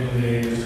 In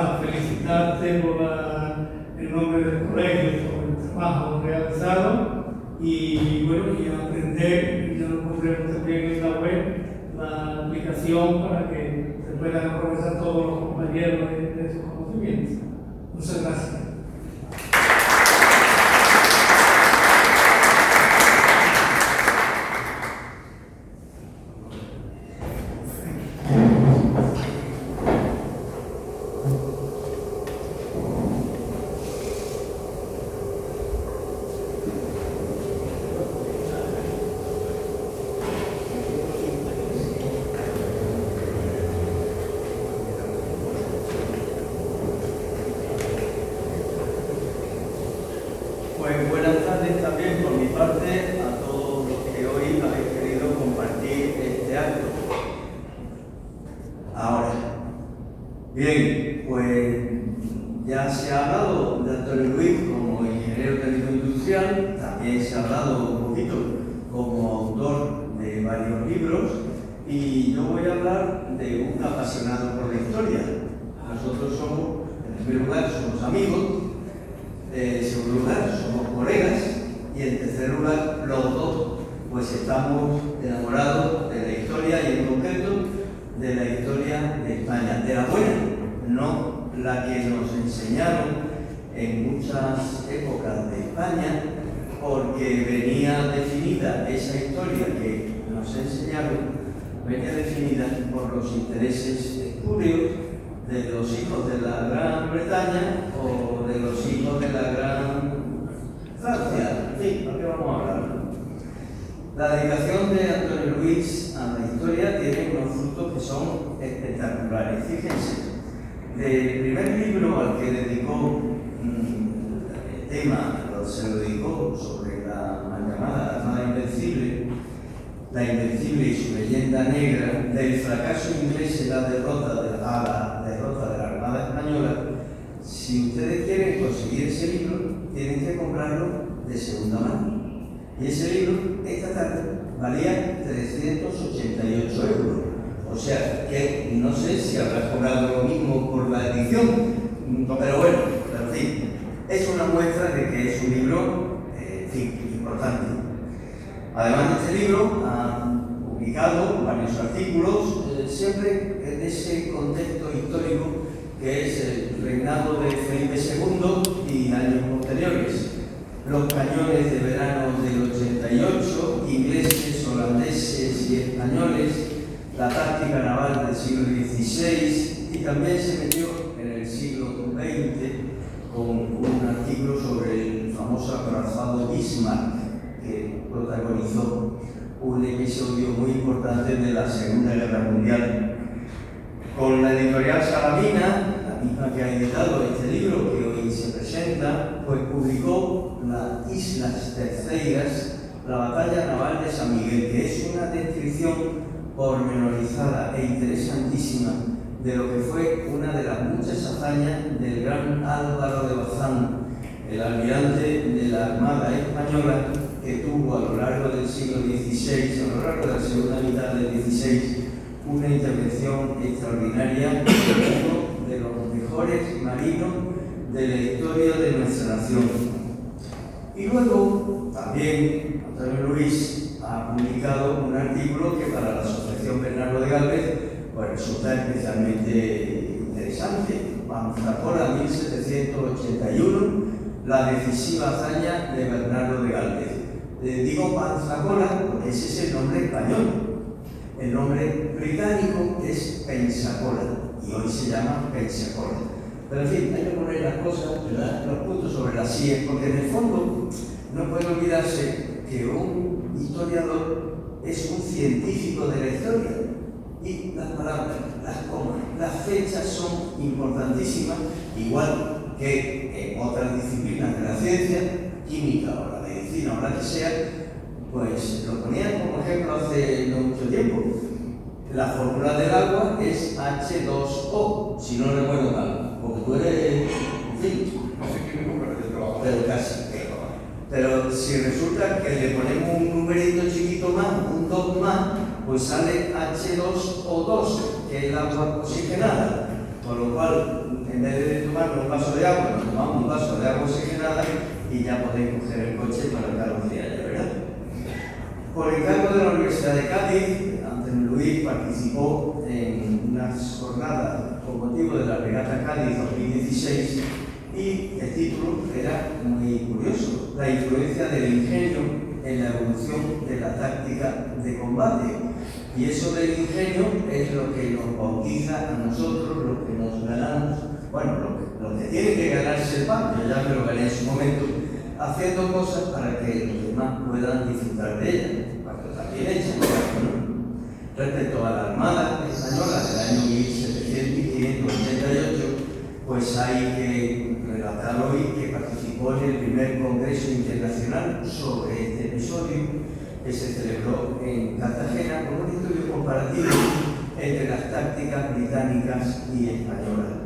nada, felicitarte por el nombre del colegio, por el trabajo realizado y bueno, y aprender, ya lo pondremos también en la web, la aplicación para que se puedan aprovechar todos los compañeros de, de sus conocimientos. Muchas gracias. La Invencible y su leyenda negra, del fracaso inglés en la derrota de la, derrota de la Armada Española, si ustedes quieren conseguir ese libro, tienen que comprarlo de segunda mano. Y ese libro, esta tarde, valía 388 euros. O sea, que no sé si habrá cobrado lo mismo por la edición, pero bueno, es una muestra de que es un libro, eh, importante. Además de este libro, ha publicado varios artículos, eh, siempre en ese contexto histórico que es el reinado de Felipe II y años posteriores. Los cañones de verano del 88, ingleses, holandeses y españoles, la táctica naval del siglo XVI y también se metió en el siglo XX con un artículo sobre el famoso acorazado Bismarck protagonizó un episodio muy importante de la Segunda Guerra Mundial. Con la editorial Salamina, la misma que ha editado este libro que hoy se presenta, pues publicó Las Islas Terceiras, la batalla naval de San Miguel, que es una descripción pormenorizada e interesantísima de lo que fue una de las muchas hazañas del gran Álvaro de Bazán, el almirante de la Armada Española que tuvo a lo largo del siglo XVI, a lo largo de la segunda mitad del XVI, una intervención extraordinaria uno de los mejores marinos de la historia de nuestra nación. Y luego también Antonio Luis ha publicado un artículo que para la Asociación Bernardo de Galvez pues, resulta especialmente interesante. Manzapora 1781, la decisiva hazaña de Bernardo de Galvez. Eh, digo Panzacola porque ese es el nombre español. El nombre británico es Pensacola y hoy se llama Pensacola. Pero en fin, hay que poner las cosas, los puntos sobre las sillas, porque en el fondo no puede olvidarse que un historiador es un científico de la historia. Y las palabras, las comas, las fechas son importantísimas, igual que en otras disciplinas de la ciencia, química o medicina o la que sea, pues lo ponían como ejemplo hace no mucho tiempo. La fórmula del agua es H2O, si no recuerdo mal, porque tú eres, en fin, no sé químico, pero, pero casi. Pero si resulta que le ponemos un numerito chiquito más, un 2 más, pues sale H2O2, que es el agua oxigenada. Con lo cual, en vez de tomar un vaso de agua, nos tomamos un vaso de agua oxigenada y ya podéis coger el coche para calor de ¿verdad? Por encargo de la Universidad de Cádiz, Antonio Luis participó en unas jornadas con motivo de la regata Cádiz 2016 y el título era muy curioso, la influencia del ingenio en la evolución de la táctica de combate. Y eso del ingenio es lo que nos bautiza a nosotros, lo que nos ganamos, bueno, lo que, tiene que ganarse el pan, yo ya me lo gané en su momento, haciendo cosas para que los demás puedan disfrutar de ellas, para que también hecha. Respecto a la Armada Española del año 1788, pues hay que relatar hoy que participó en el primer Congreso Internacional sobre este episodio que se celebró en Cartagena con un estudio comparativo entre las tácticas británicas y españolas.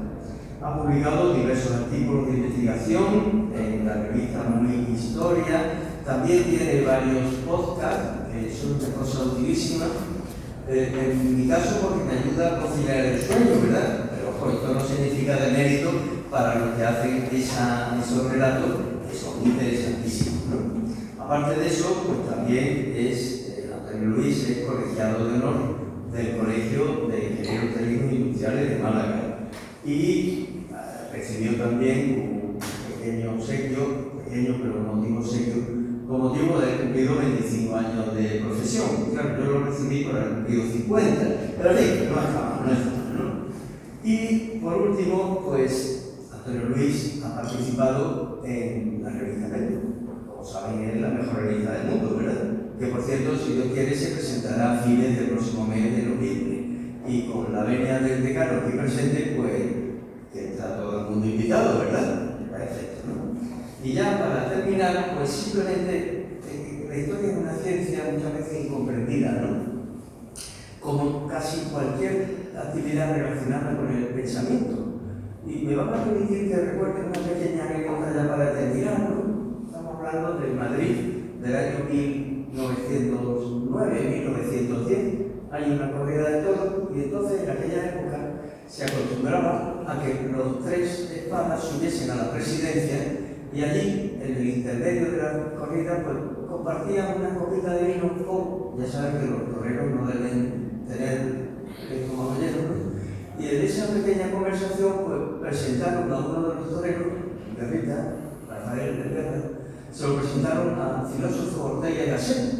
Ha publicado diversos artículos de investigación en la revista Muy Historia, también tiene varios podcasts que son una cosa utilísima. Eh, en mi caso porque me ayuda a conciliar el sueño, ¿verdad? esto no significa de mérito para los que hacen esa, esos relatos, que son interesantísimos. Aparte de eso, pues también es, eh, Antonio Luis es colegiado de honor del Colegio de Ingenieros Técnicos Industriales de Málaga y recibió también un pequeño obsequio, pequeño pero no digo obsequio, con motivo de haber cumplido 25 años de profesión. Claro, yo lo recibí haber cumplido 50, pero en fin, no es no es y por último, pues Antonio Luis ha participado en la revista Médico. Como saben, es la mejor revista del mundo, ¿verdad? Que por cierto, si Dios quiere, se presentará a fines del próximo mes de noviembre. Y con la venia del decano aquí presente, pues que está todo el mundo invitado, ¿verdad? Perfecto, ¿no? Y ya para terminar, pues simplemente eh, la historia es una ciencia muchas veces incomprendida, ¿no? Como casi cualquier actividad relacionada con el pensamiento. Y me va a permitir que recuerde una pequeña anécdota ya para terminar. Estamos hablando del Madrid del año 1909-1910. Hay una corrida de todo y entonces en aquella época se acostumbraba a que los tres espadas subiesen a la presidencia y allí, en el intermedio de la corrida, pues compartían una copita de vino con, ya saben que los toreros no deben tener como caballero, y en esa pequeña conversación pues, presentaron a uno de los toreros, de Rita, Rafael de Guerra, se lo presentaron al filósofo Ortega y Gasset,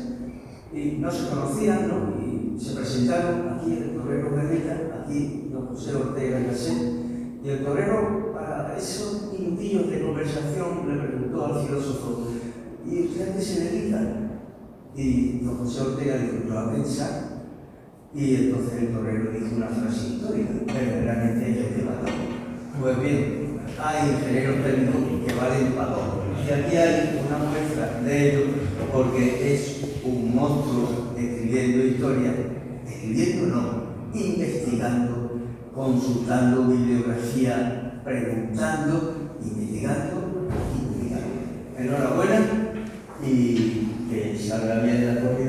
y no se conocían, ¿no? Y se presentaron aquí el torero de Rita, aquí don José Ortega Gasset. Y el torero, para esos minutillos de conversación, le preguntó al filósofo, ¿y usted a qué se dedica? Y don José Ortega dijo, yo a pensar. Y entonces el torero dijo una frase histórica, verdaderamente ellos que. Pues bien, hay ingenieros técnicos que valen para todo. Y aquí hay una muestra de ello, porque es un monstruo escribiendo historia, escribiendo no, investigando, consultando bibliografía, preguntando, investigando y. Enhorabuena y que salga bien la comida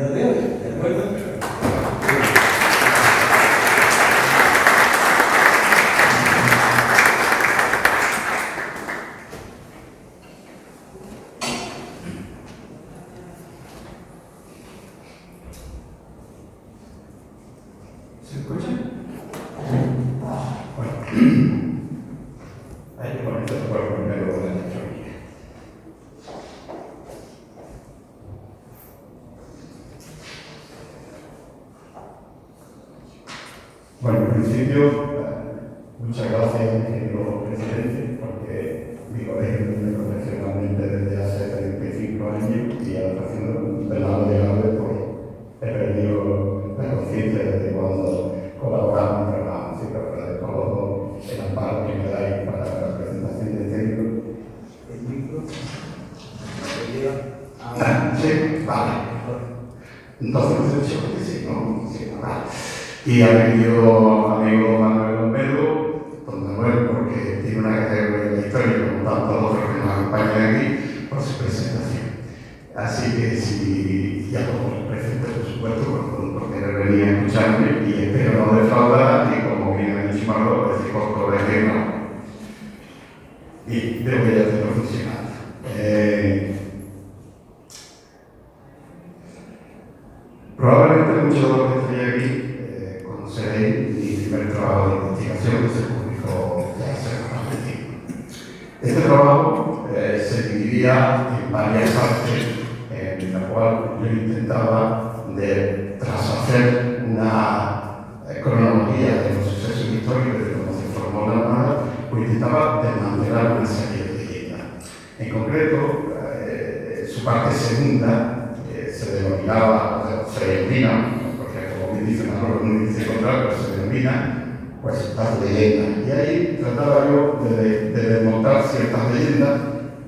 parte segunda eh, se denominaba, se denomina, porque como me dicen, no dice contrario, pero se denomina pues las leyendas. Y ahí trataba yo de, de desmontar ciertas leyendas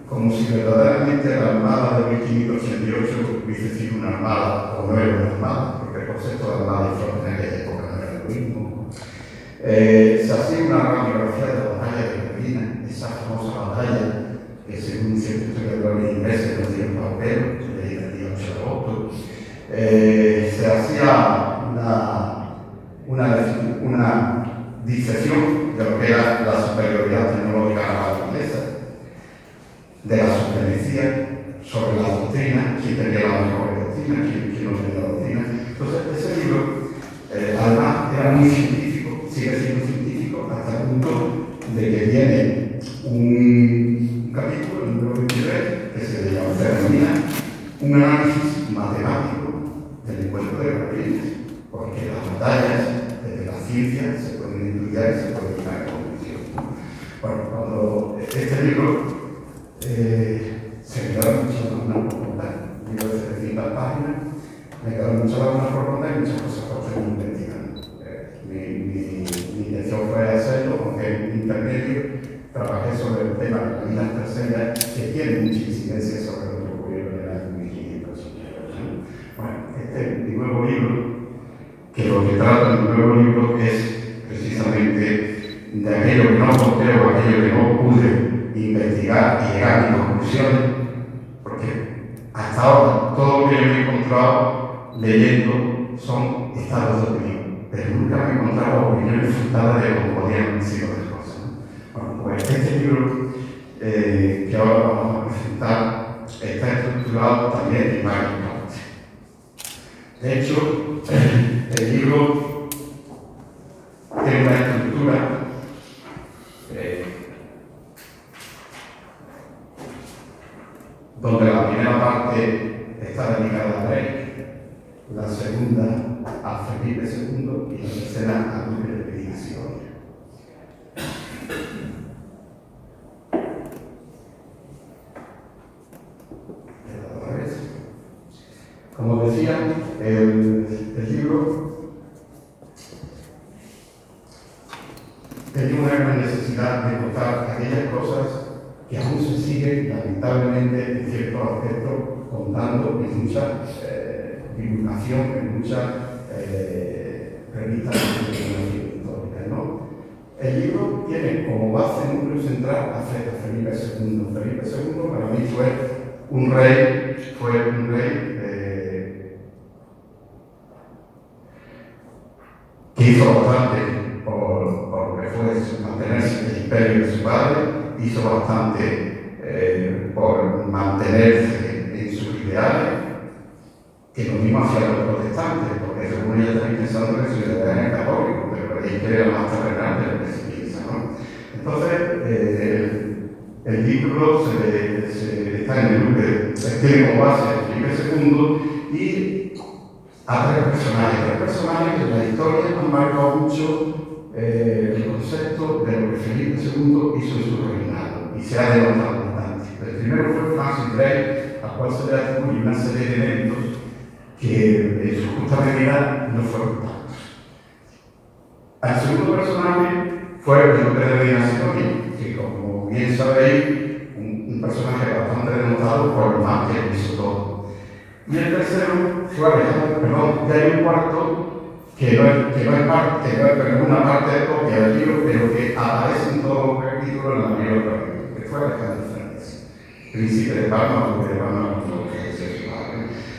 como si verdaderamente la armada de 1588 hubiese sido una armada o no era una armada, porque el concepto de armada y flota en época no era mismo. Eh, se hacía una rápida that. para mim foi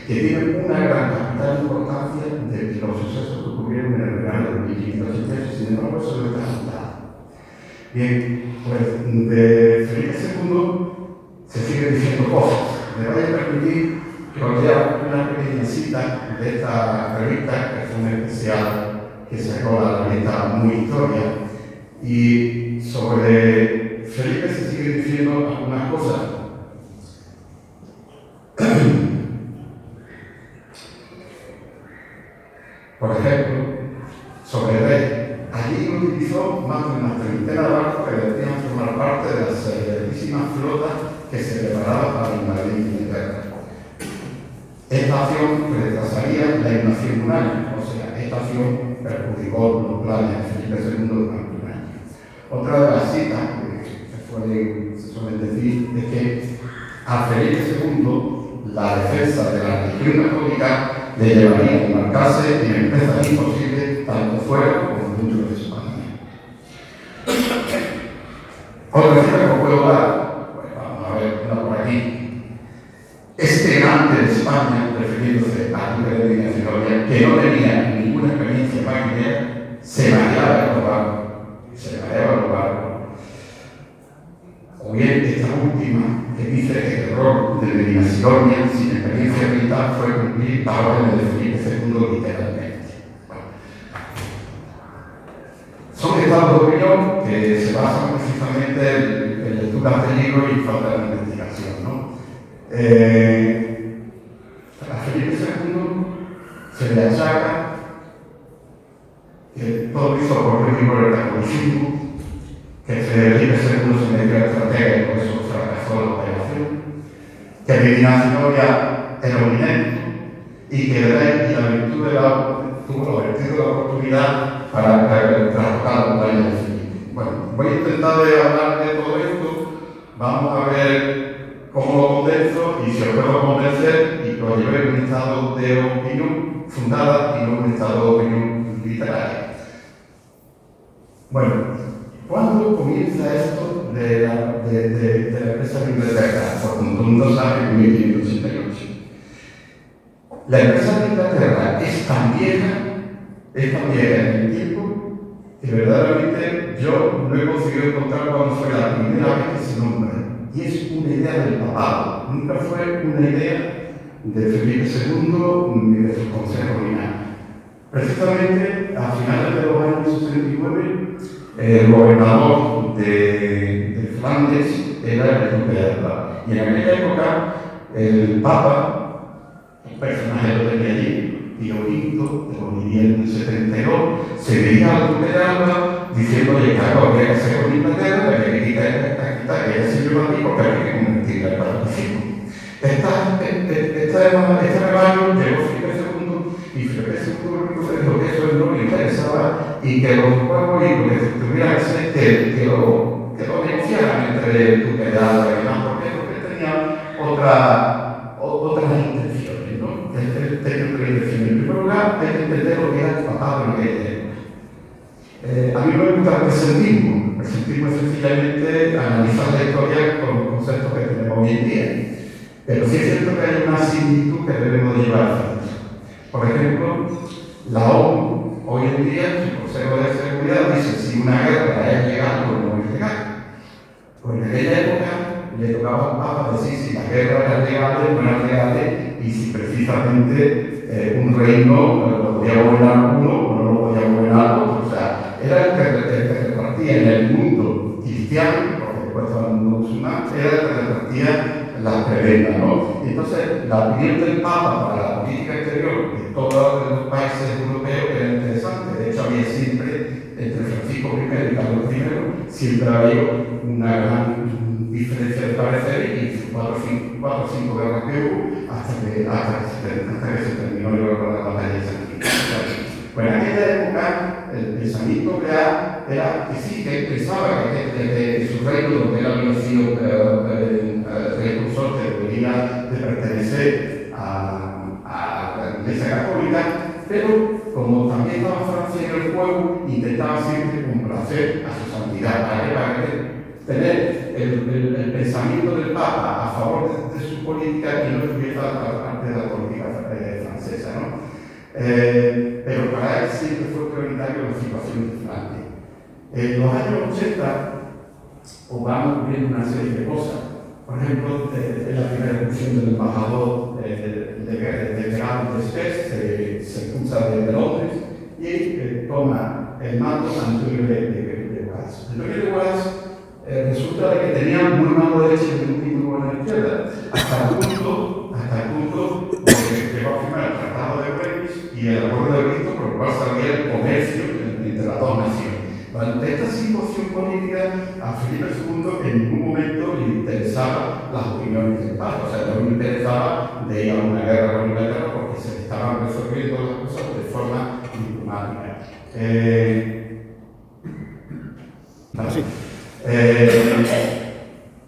que tienen una gran capital importancia de los sucesos que ocurrieron en el verano de 1580, sin embargo, eso no está contado. Bien, pues de Felipe II se sigue diciendo cosas. Me voy a permitir que os lea una pequeña cita de esta revista, que es un especial que sacó la revista Muy Historia, y sobre Felipe se sigue diciendo algunas cosas. más de una treintena de barcos que debían formar parte de la celerísima flota que se preparaba para invadir Inglaterra. Esta acción retrasaría la invasión un año, o sea, esta acción perjudicó los planes de Felipe II durante un año. Otra de las citas que se suelen decir es que a Felipe II la defensa de la religión católica le llevaría a embarcarse en empresas imposibles tanto fuera como dentro de su Que puedo dar, pues vamos a ver por aquí. Este grande de España, refiriéndose a Luis de Ignacio que no tenía ninguna experiencia marinera, se mareaba en los barcos, se mareaba en los barcos. O bien esta última, que dice que el error de Sidonia, sin experiencia militar, fue cumplir la orden de Felipe II literalmente. Bueno. Son estados de opinión que se basan precisamente en, en lecturas falta de investigación. ¿no? Eh, a Felipe II se le achaca que todo hizo por por el catolicismo, que Felipe II se metió a la estrategia y por eso fracasó la operación, que Medina Sidonia era un inepto y que el rey y la virtud de la, tuvo la virtud de la oportunidad para trabajar la montaña de Felipe. Bueno, voy a intentar de hablar vamos a ver cómo lo condenso y si os puedo convencer y lo llevé en un estado de opinión fundada y no en un estado de opinión literaria. Bueno, ¿cuándo comienza esto de la, de, de, de la empresa Inglaterra? Por como todo el mundo sabe, en 1588. La empresa de Inglaterra es tan vieja, es tan vieja en el tiempo, que verdaderamente yo no he conseguido encontrar cuándo fue la primera vez que se nombra. Y es una idea del papado, nunca fue una idea de Felipe II ni de su consejo ni. Precisamente a finales de los años 69, el gobernador de, de Flandes era el duque de Alba. Y en aquella época, el Papa, un personaje lo tenía allí, Pío V, que moriría en el 72, se veía duque de Alba diciéndole que algo había que hacer con Inglaterra, que había que quitar esta quita que ella se lleva aquí porque había que convertirla al catolicismo. Esta, este, este rebaño llegó Felipe II y Felipe II dijo que eso no le interesaba y que los pueblos y que tuvieran que, que, que, lo, que lo negociaran entre el de Alba y demás, porque, porque tenía otra, otras intenciones, ¿no? Tenía otra intención. Lugar, hay que entender lo que era el papado en aquella época. Eh, a mí me gusta el presentismo. El presentismo es sencillamente analizar la historia con los conceptos que tenemos hoy en día. Pero sí es cierto que hay una similitud que debemos llevar Por ejemplo, la ONU hoy en día, su Consejo de Seguridad dice si una guerra es legal o no es legal. Pues en aquella época le tocaba al Papa decir si la guerra era legal o no era legal y si precisamente eh, un reino lo podía gobernar uno o no lo podía gobernar otro. O sea, era el que, el repartía en el mundo cristiano, después estaba el mundo musulmán, era el que repartía las prebendas, ¿no? Entonces, la opinión del Papa para la política exterior de todos los países europeos era interesante. De hecho, había siempre, entre Francisco I y Carlos I, siempre había una gran diferencia de parecer y cuatro o cinco guerras que hubo que, que, que terminó la batalla de San Bueno, en aquella época, el pensamiento real era que sí, que pensaba que, que, que su reino, donde él había sido eh, eh, consorte, debería de pertenecer a, a, la Iglesia Católica, pero como también estaba Francia en el juego, intentaba siempre complacer a su santidad, para, para tener el, el, el, pensamiento del Papa a favor de, de su política y no estuviera parte de la política eh, francesa. ¿no? Eh, pero para él siempre fue prioritario la situación de Francia. En los años 80 Obama viendo una serie de cosas. Por ejemplo, en la primera elección del embajador eh, de, de, de se, expulsa de, Londres y eh, toma el mando Antonio de, de, de Guas. Antonio de Guas eh, resulta de que tenía muy mano derecha y con la izquierda, hasta el punto, hasta el punto de que llegó a firmar el Tratado de Greenwich y el Acuerdo de Cristo por el cual salía el comercio entre las dos naciones. Durante esta situación política, a Felipe II en ningún momento le interesaban las opiniones del Papa, o sea, no le interesaba de ir a una guerra con Inglaterra porque se estaban resolviendo las cosas de forma diplomática. Eh,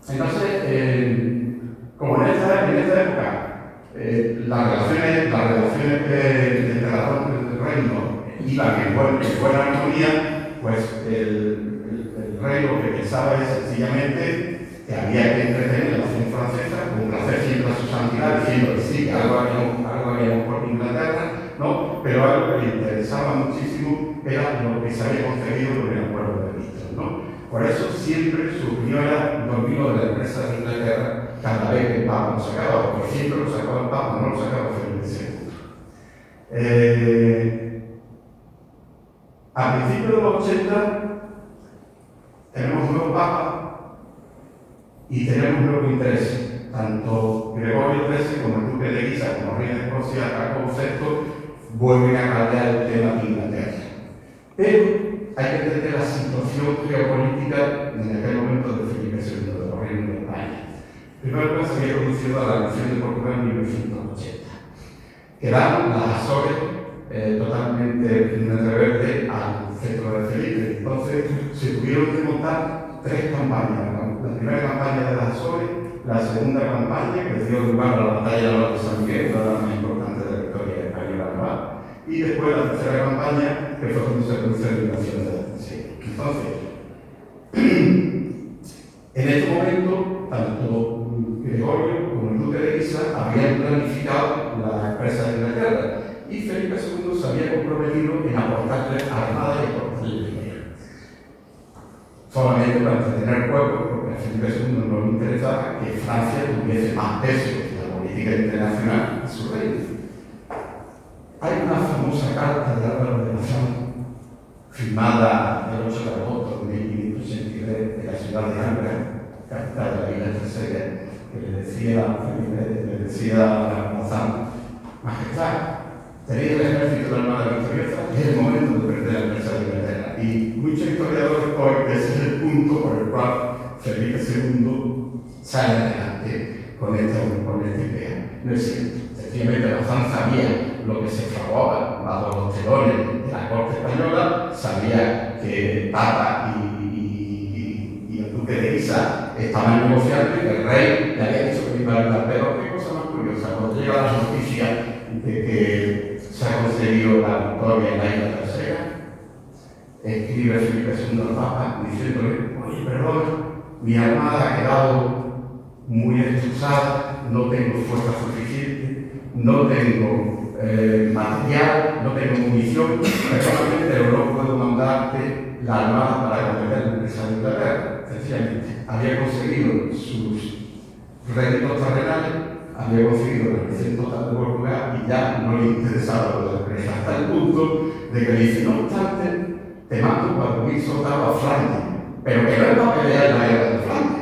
entonces, eh, como en esta, en esta época eh, las relaciones, las relaciones del reino iban en, buen, en, buena armonía, pues el, el, que pensaba es sencillamente que había que entretener la nación francesa, complacer siempre a su santidad, diciendo que sí, que algo habíamos, por Inglaterra, ¿no? pero algo que le interesaba muchísimo era lo que se había conseguido con el acuerdo de Vista. Por eso siempre su opinión era dominio de la empresa de Inglaterra cada vez que el Papa lo sacaba, porque siempre lo sacaba el Papa, no lo sacaba Felipe. Eh, a principios de los 80 tenemos un nuevo Papa y tenemos un nuevo interés. Tanto Gregorio XIII como el Duque de Guisa, como el rey de Escocia, Jacobo VI, vuelven a cambiar el tema de Inglaterra. Pero hay que entender la situación geopolítica en aquel momento de Felipe II, de los reinos de España. Primero se había producido a la nación de Portugal en 1980. Quedaron las Azores eh, totalmente en reverde al centro de Felipe. Entonces se tuvieron que montar tres campañas. La primera campaña de las Azores, la segunda campaña que dio lugar a la batalla de San Miguel, la más importante de la historia española y después la tercera campaña que fue cuando se produjo la de la Entonces, en este momento, tanto Gregorio como el duque de Guisa habían planificado la empresa de Inglaterra y Felipe II se había comprometido en aportarle armada y aportarle dinero. Solamente para entretener pueblo, porque a Felipe II no le interesaba que Francia tuviese más peso en la política internacional en su reino. Hay una famosa carta de Álvaro de Bazán, firmada el 8 de agosto de 1583 de la ciudad de Angra, capital de la isla tercera, que le decía, le decía a Bazán, Majestad, tenéis el ejército de la Armada victoriosa y es el momento de perder la empresa de Inglaterra. Y muchos historiadores hoy, ese es el punto por el cual Felipe II sale adelante con esta, con esta idea. No es cierto. Sencillamente Bazán sabía lo que se fraguaba bajo los telones de la corte española, sabía que Papa y, y, el duque de Guisa estaban negociando y que el rey le había dicho que iba a dar. Pero qué cosa más curiosa, cuando llega la noticia de que se ha conseguido la victoria en la isla tercera, escribe Felipe II al Papa diciéndole, oye, perdón, mi armada ha quedado muy destrozada, no tengo fuerza suficiente, no tengo eh, material, no tengo munición, personalmente, pero no puedo mandarte la armada para combatir la empresa de Inglaterra. Sencillamente, había conseguido sus réditos terrenales, había conseguido la presión total de Portugal y ya no le interesaba lo la empresa, hasta el punto de que le dice, no obstante, te mando 4.000 soldados a Flandes, pero que no es para pelear la guerra de Flandes,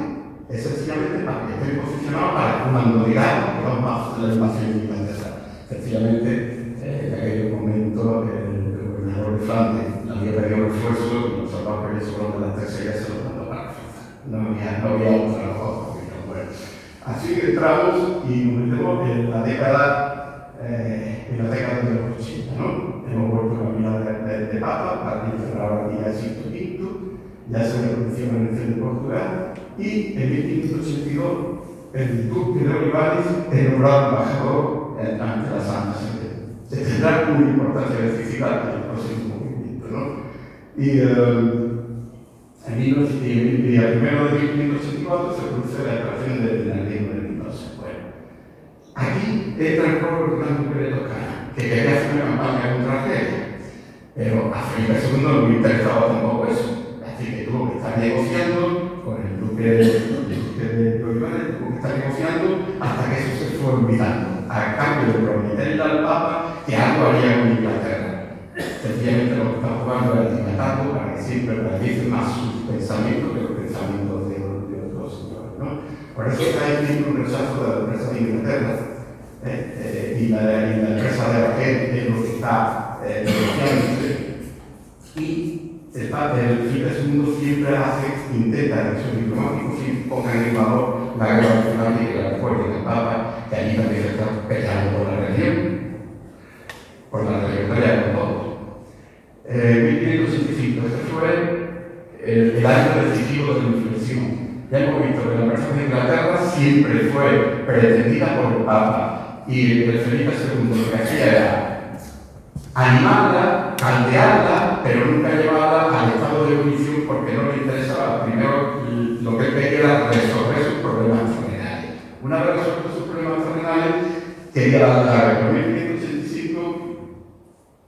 es sencillamente para que estén posicionados para comandar los más de la invasión de Inglaterra. Sencillamente, eh, en aquel momento, el, el gobernador de Flandes había perdido el esfuerzo y soldados que sobraron de las terceras se los mandó para No había, no había otra cosa. Bueno, así que entramos y nos en la década, eh, en la década de los 80, ¿no? Hemos vuelto a caminar de, de, de Papa, para instalar la vida de Sisto V, ya se reconoció la elección de Portugal, y en 1582 el duque de Olivares es nombrado embajador ante la Santa Sede. Se tendrá una importancia decisiva en el próximo movimiento. ¿no? Y uh, en de 1584 se produce la declaración de la ley de Mendoza. Bueno, aquí entra en juego el gran de Toscana, que quería hacer una campaña contra Argelia, pero a Felipe II no le interesaba tampoco eso. Así que tuvo que estar negociando con el duque de, Olivares, tuvo que estar negociando hasta que eso se fue olvidando a cambio de prometerle al Papa que algo haría con Inglaterra. Sencillamente lo que está jugando es dilatando para que siempre realice más sus pensamientos que los pensamientos de, de otros señores. ¿no? Por eso está ahí un rechazo de la empresa de Inglaterra ¿eh? Eh, y, la, la, empresa de Raquel es lo que está eh. Y el, el Felipe II siempre hace, intenta que sus diplomáticos pongan en valor la guerra diplomática la fuerza del Papa que allí también está peleando por la religión, por la religión con todos. Eh, 1565, este fue el, año decisivo de la inflexión. Ya hemos visto que la persona de Inglaterra siempre fue pretendida por el Papa y el Felipe II lo que hacía era animarla caldearla, pero nunca llevarla al estado de ebullición porque no le interesaba. Primero, lo que él quería era resolver. Una resueltos sus problemas terrenales, quería dar la guerra. En 1585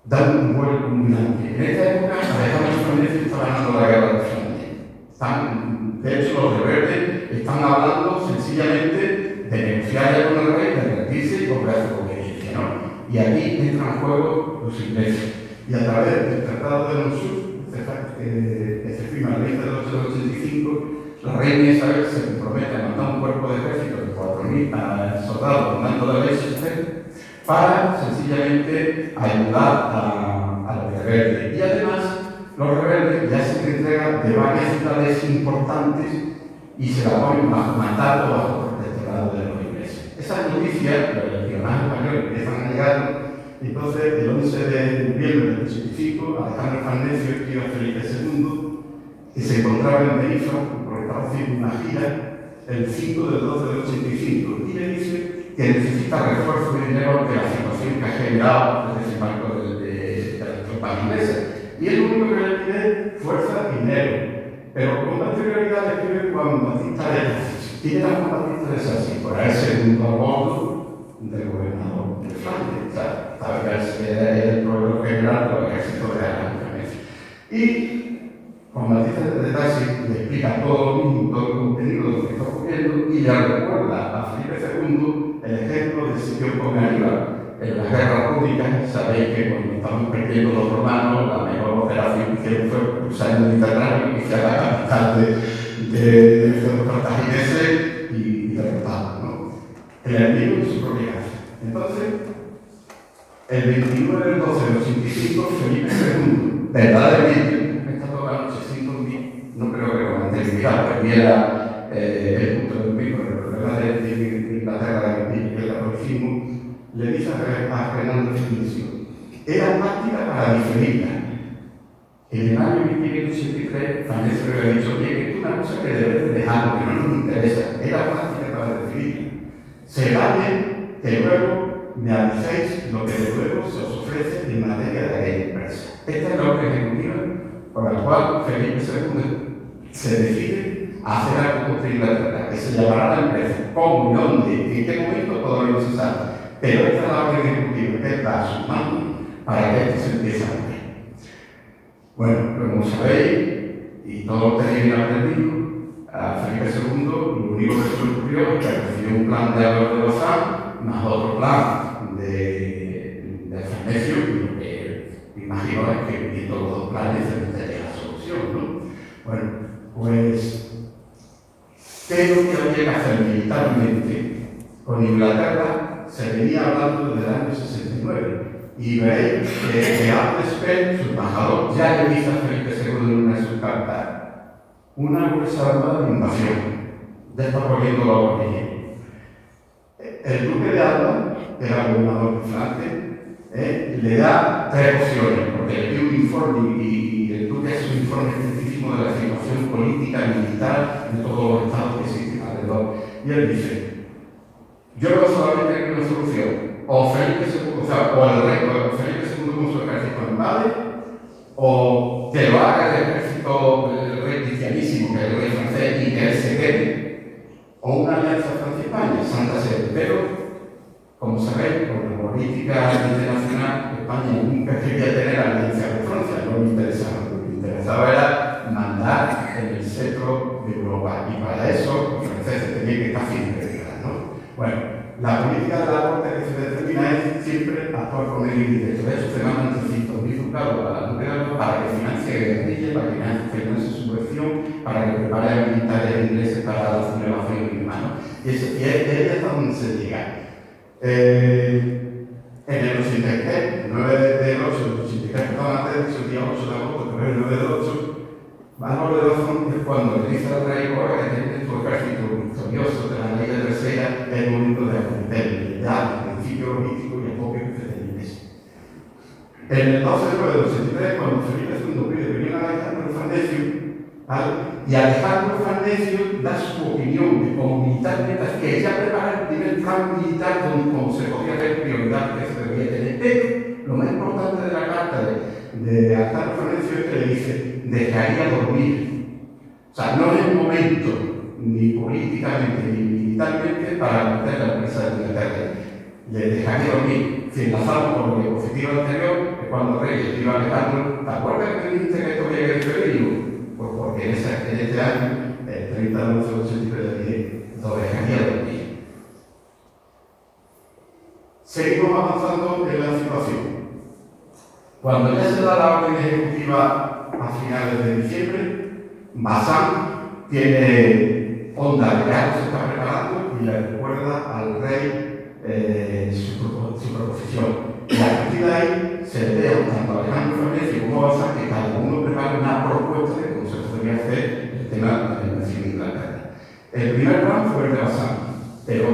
da un vuelo culminante. En esta época, Alejandro Fernández está ganando la guerra de Flandes. Están, de hecho, los rebeldes están hablando sencillamente de negociar con el rey, de rendirse y a su obediencia. ¿no? Y aquí entran en juego los ingleses. Y a través del Tratado de Monsur, que se firma el 20 de 85, la reina Isabel se compromete a mandar un cuerpo de ejército de 4.000 soldados mando de Leicester para sencillamente ayudar a, los rebeldes. Y además, los rebeldes ya se entregan de varias ciudades importantes y se la ponen mandato, bajo protectorado de los ingleses. Esa noticia, los legionarios españoles empiezan a llegar entonces, el 11 de noviembre del 85, Alejandro Farnesio a Felipe II, que se encontraba en Benifra, porque estaba haciendo una gira, el 5 del 12 del 85, y le dice que necesita refuerzo de dinero ante la situación que ha generado el desembarco de, de, de las tropas inglesas. Y el único que le pide fuerza y dinero. Pero con anterioridad le escribe Juan Batista de Sassi. ¿Quién era Juan Batista de Sassi? Por el segundo a bordo del gobernador de Flandes. O sea, era el proveedor general del ejército de Alemania. Y Juan Batista de Tassi le explica todo lo mismo, todo el contenido de lo que está ocurriendo y le recuerda a Felipe II el ejemplo del sitio con. En la guerra pública, sabéis que cuando estaban perdiendo los romanos, la mejor operación que hicieron fue cruzar el Mediterráneo y iniciar la capital de, de, de los cartagineses y, y derrotarlos. ¿no? El enemigo en su propia casa. Entonces, el 29 del 12 del 85, Felipe II, verdaderamente, me está toda la noche sin dormir, no creo que con perdiera eh, el punto de dormir, pero el problema de, de, de Inglaterra y el catolicismo, le dice a Fernando Felicio, era práctica para diferirla. En el año 1583, Farnesio le había dicho, que es una cosa que debes de dejar, que no nos interesa, era práctica para diferirla. Se vale que luego me aviséis lo que luego se os ofrece en materia de aquella empresa. Esta es la orden ejecutiva por la cual Felipe II se decide hacer algo contra Inglaterra, que se llamará la empresa. ¿Cómo, dónde, en qué momento no se sabe. Pero esta es la orden ejecutiva que está a sus manos para que esto se empiece a hacer. Bueno, como sabéis, y todo lo tenéis aprendido, a Felipe II lo único que se ocurrió es que recibió un plan de Álvaro de Lozán más otro plan de, de Farnesio, lo que imagino es que viendo los dos planes se la solución, ¿no? Bueno, pues, ¿qué es lo que hacer militarmente? Con Inglaterra se venía hablando desde el año 69 y veréis que, que Spell, su embajador, ya le dice a Felipe II en una de sus cartas una fuerza armada de invasión, ya está poniendo la orilla el duque de Alba, que era gobernador de Flandes, eh, le da tres opciones, porque le un informe y, el duque hace un informe de la situación política y militar de todos los estados que existen alrededor. Y él dice, yo no solamente tengo una solución, o Felipe II, o sea, o el rey, o Felipe II con su ejército invade, o que lo haga el ejército, el rey cristianísimo, que es el rey francés, y que él se quede o una alianza Francia-España, Santa Sede. Pero, como sabéis, por la política internacional, España nunca quería tener alianza con Francia, no le interesaba. Lo que le interesaba era mandar en el centro de Europa. Y para eso, los franceses tenían que estar firmes detrás, ¿no? Bueno, la política de la corte que se determina es con el indirecto. De hecho, se mandan 300.000 ducados a la nuclear para que financie guerrilla, para que financie subversión, para que prepare militares ingleses para la sublevación y, eso, y ahí hasta donde se llega. Eh, en el 83, 9 del 8 del 83, perdón, antes día 8 de agosto, pero el 9 del 8, Álvaro de Lozón es cuando al rey Jorge que tiene su ejército victorioso de la ley de tercera, es el momento de acometer ya el principio logístico y el propio que se tenía En el 12 de 9 del 83, cuando Felipe II pide venir a Alejandro Farnesio, y Alejandro Farnesio da su opinión de cómo militarmente que ella prepara el primer plan militar donde como se podía ver prioridad que se debía tener. Pero lo más importante de la carta de, de Farnesio es que le dice, dejaría dormir. O sea, no es el momento, ni políticamente, ni militarmente, para meter la empresa de Inglaterra. Le dejaría dormir. Si enlazamos con la diapositiva anterior, es cuando Reyes iba Alejandro, ¿te acuerdas que dijiste que esto llega en febrero? Pues porque en, ese, este año, el 30 de 83, le dije, dejaría dormir. Seguimos avanzando en la situación. Cuando ya se da la orden ejecutiva a finales de diciembre, Bazán tiene onda de algo se está preparando y le recuerda al rey eh, su, proposición. Y a partir de ahí se le deja tanto a Alejandro Fernández como a Bazán que cada uno prepare una propuesta de cómo se podría hacer el tema del nacido de Inglaterra. El primer plan fue el de Bazán, pero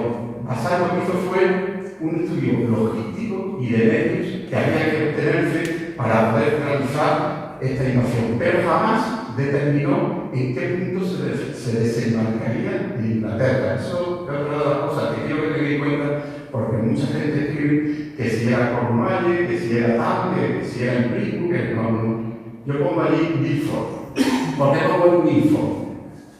Bazán lo que hizo fue un estudio logístico y de medios que había que obtenerse para poder realizar esta innovación, pero jamás determinó en qué punto se, se desembarcaría en Inglaterra. Eso es otra de cosas que quiero que tengáis en cuenta, porque mucha gente escribe que si era Cornwall, que si era Table, que si era en Brico, que no, no. Yo pongo allí Milford. ¿Por qué pongo Milford?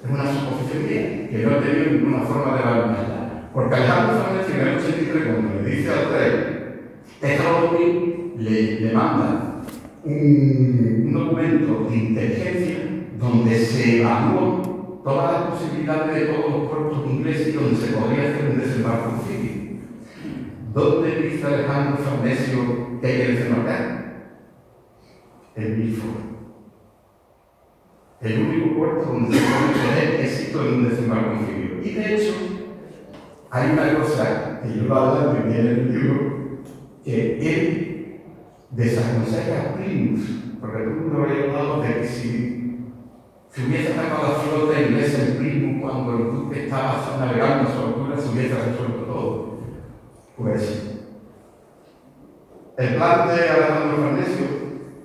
Es una suposición mía, que no he ninguna forma de valorarla. Porque Alejandro Fernández en el 83, cuando le dice al rey, Tejalogni le, le manda un, documento de inteligencia donde se evaluó todas las posibilidades de todos los puertos ingleses y donde se podría hacer un desembarco en ¿Dónde dice Alejandro Farnesio hay que desembarcar? En Milford. El único puerto donde se puede tener éxito en un desembarco en Y de hecho, hay una cosa que yo lo hablo también en el libro, que él desaconseja a Primus, porque el mundo habría hablado de que si, si hubiese atacado la flota inglesa en Primus cuando el duque estaba navegando a su altura, se hubiese resuelto. Pues el plan de Alejandro Farnesio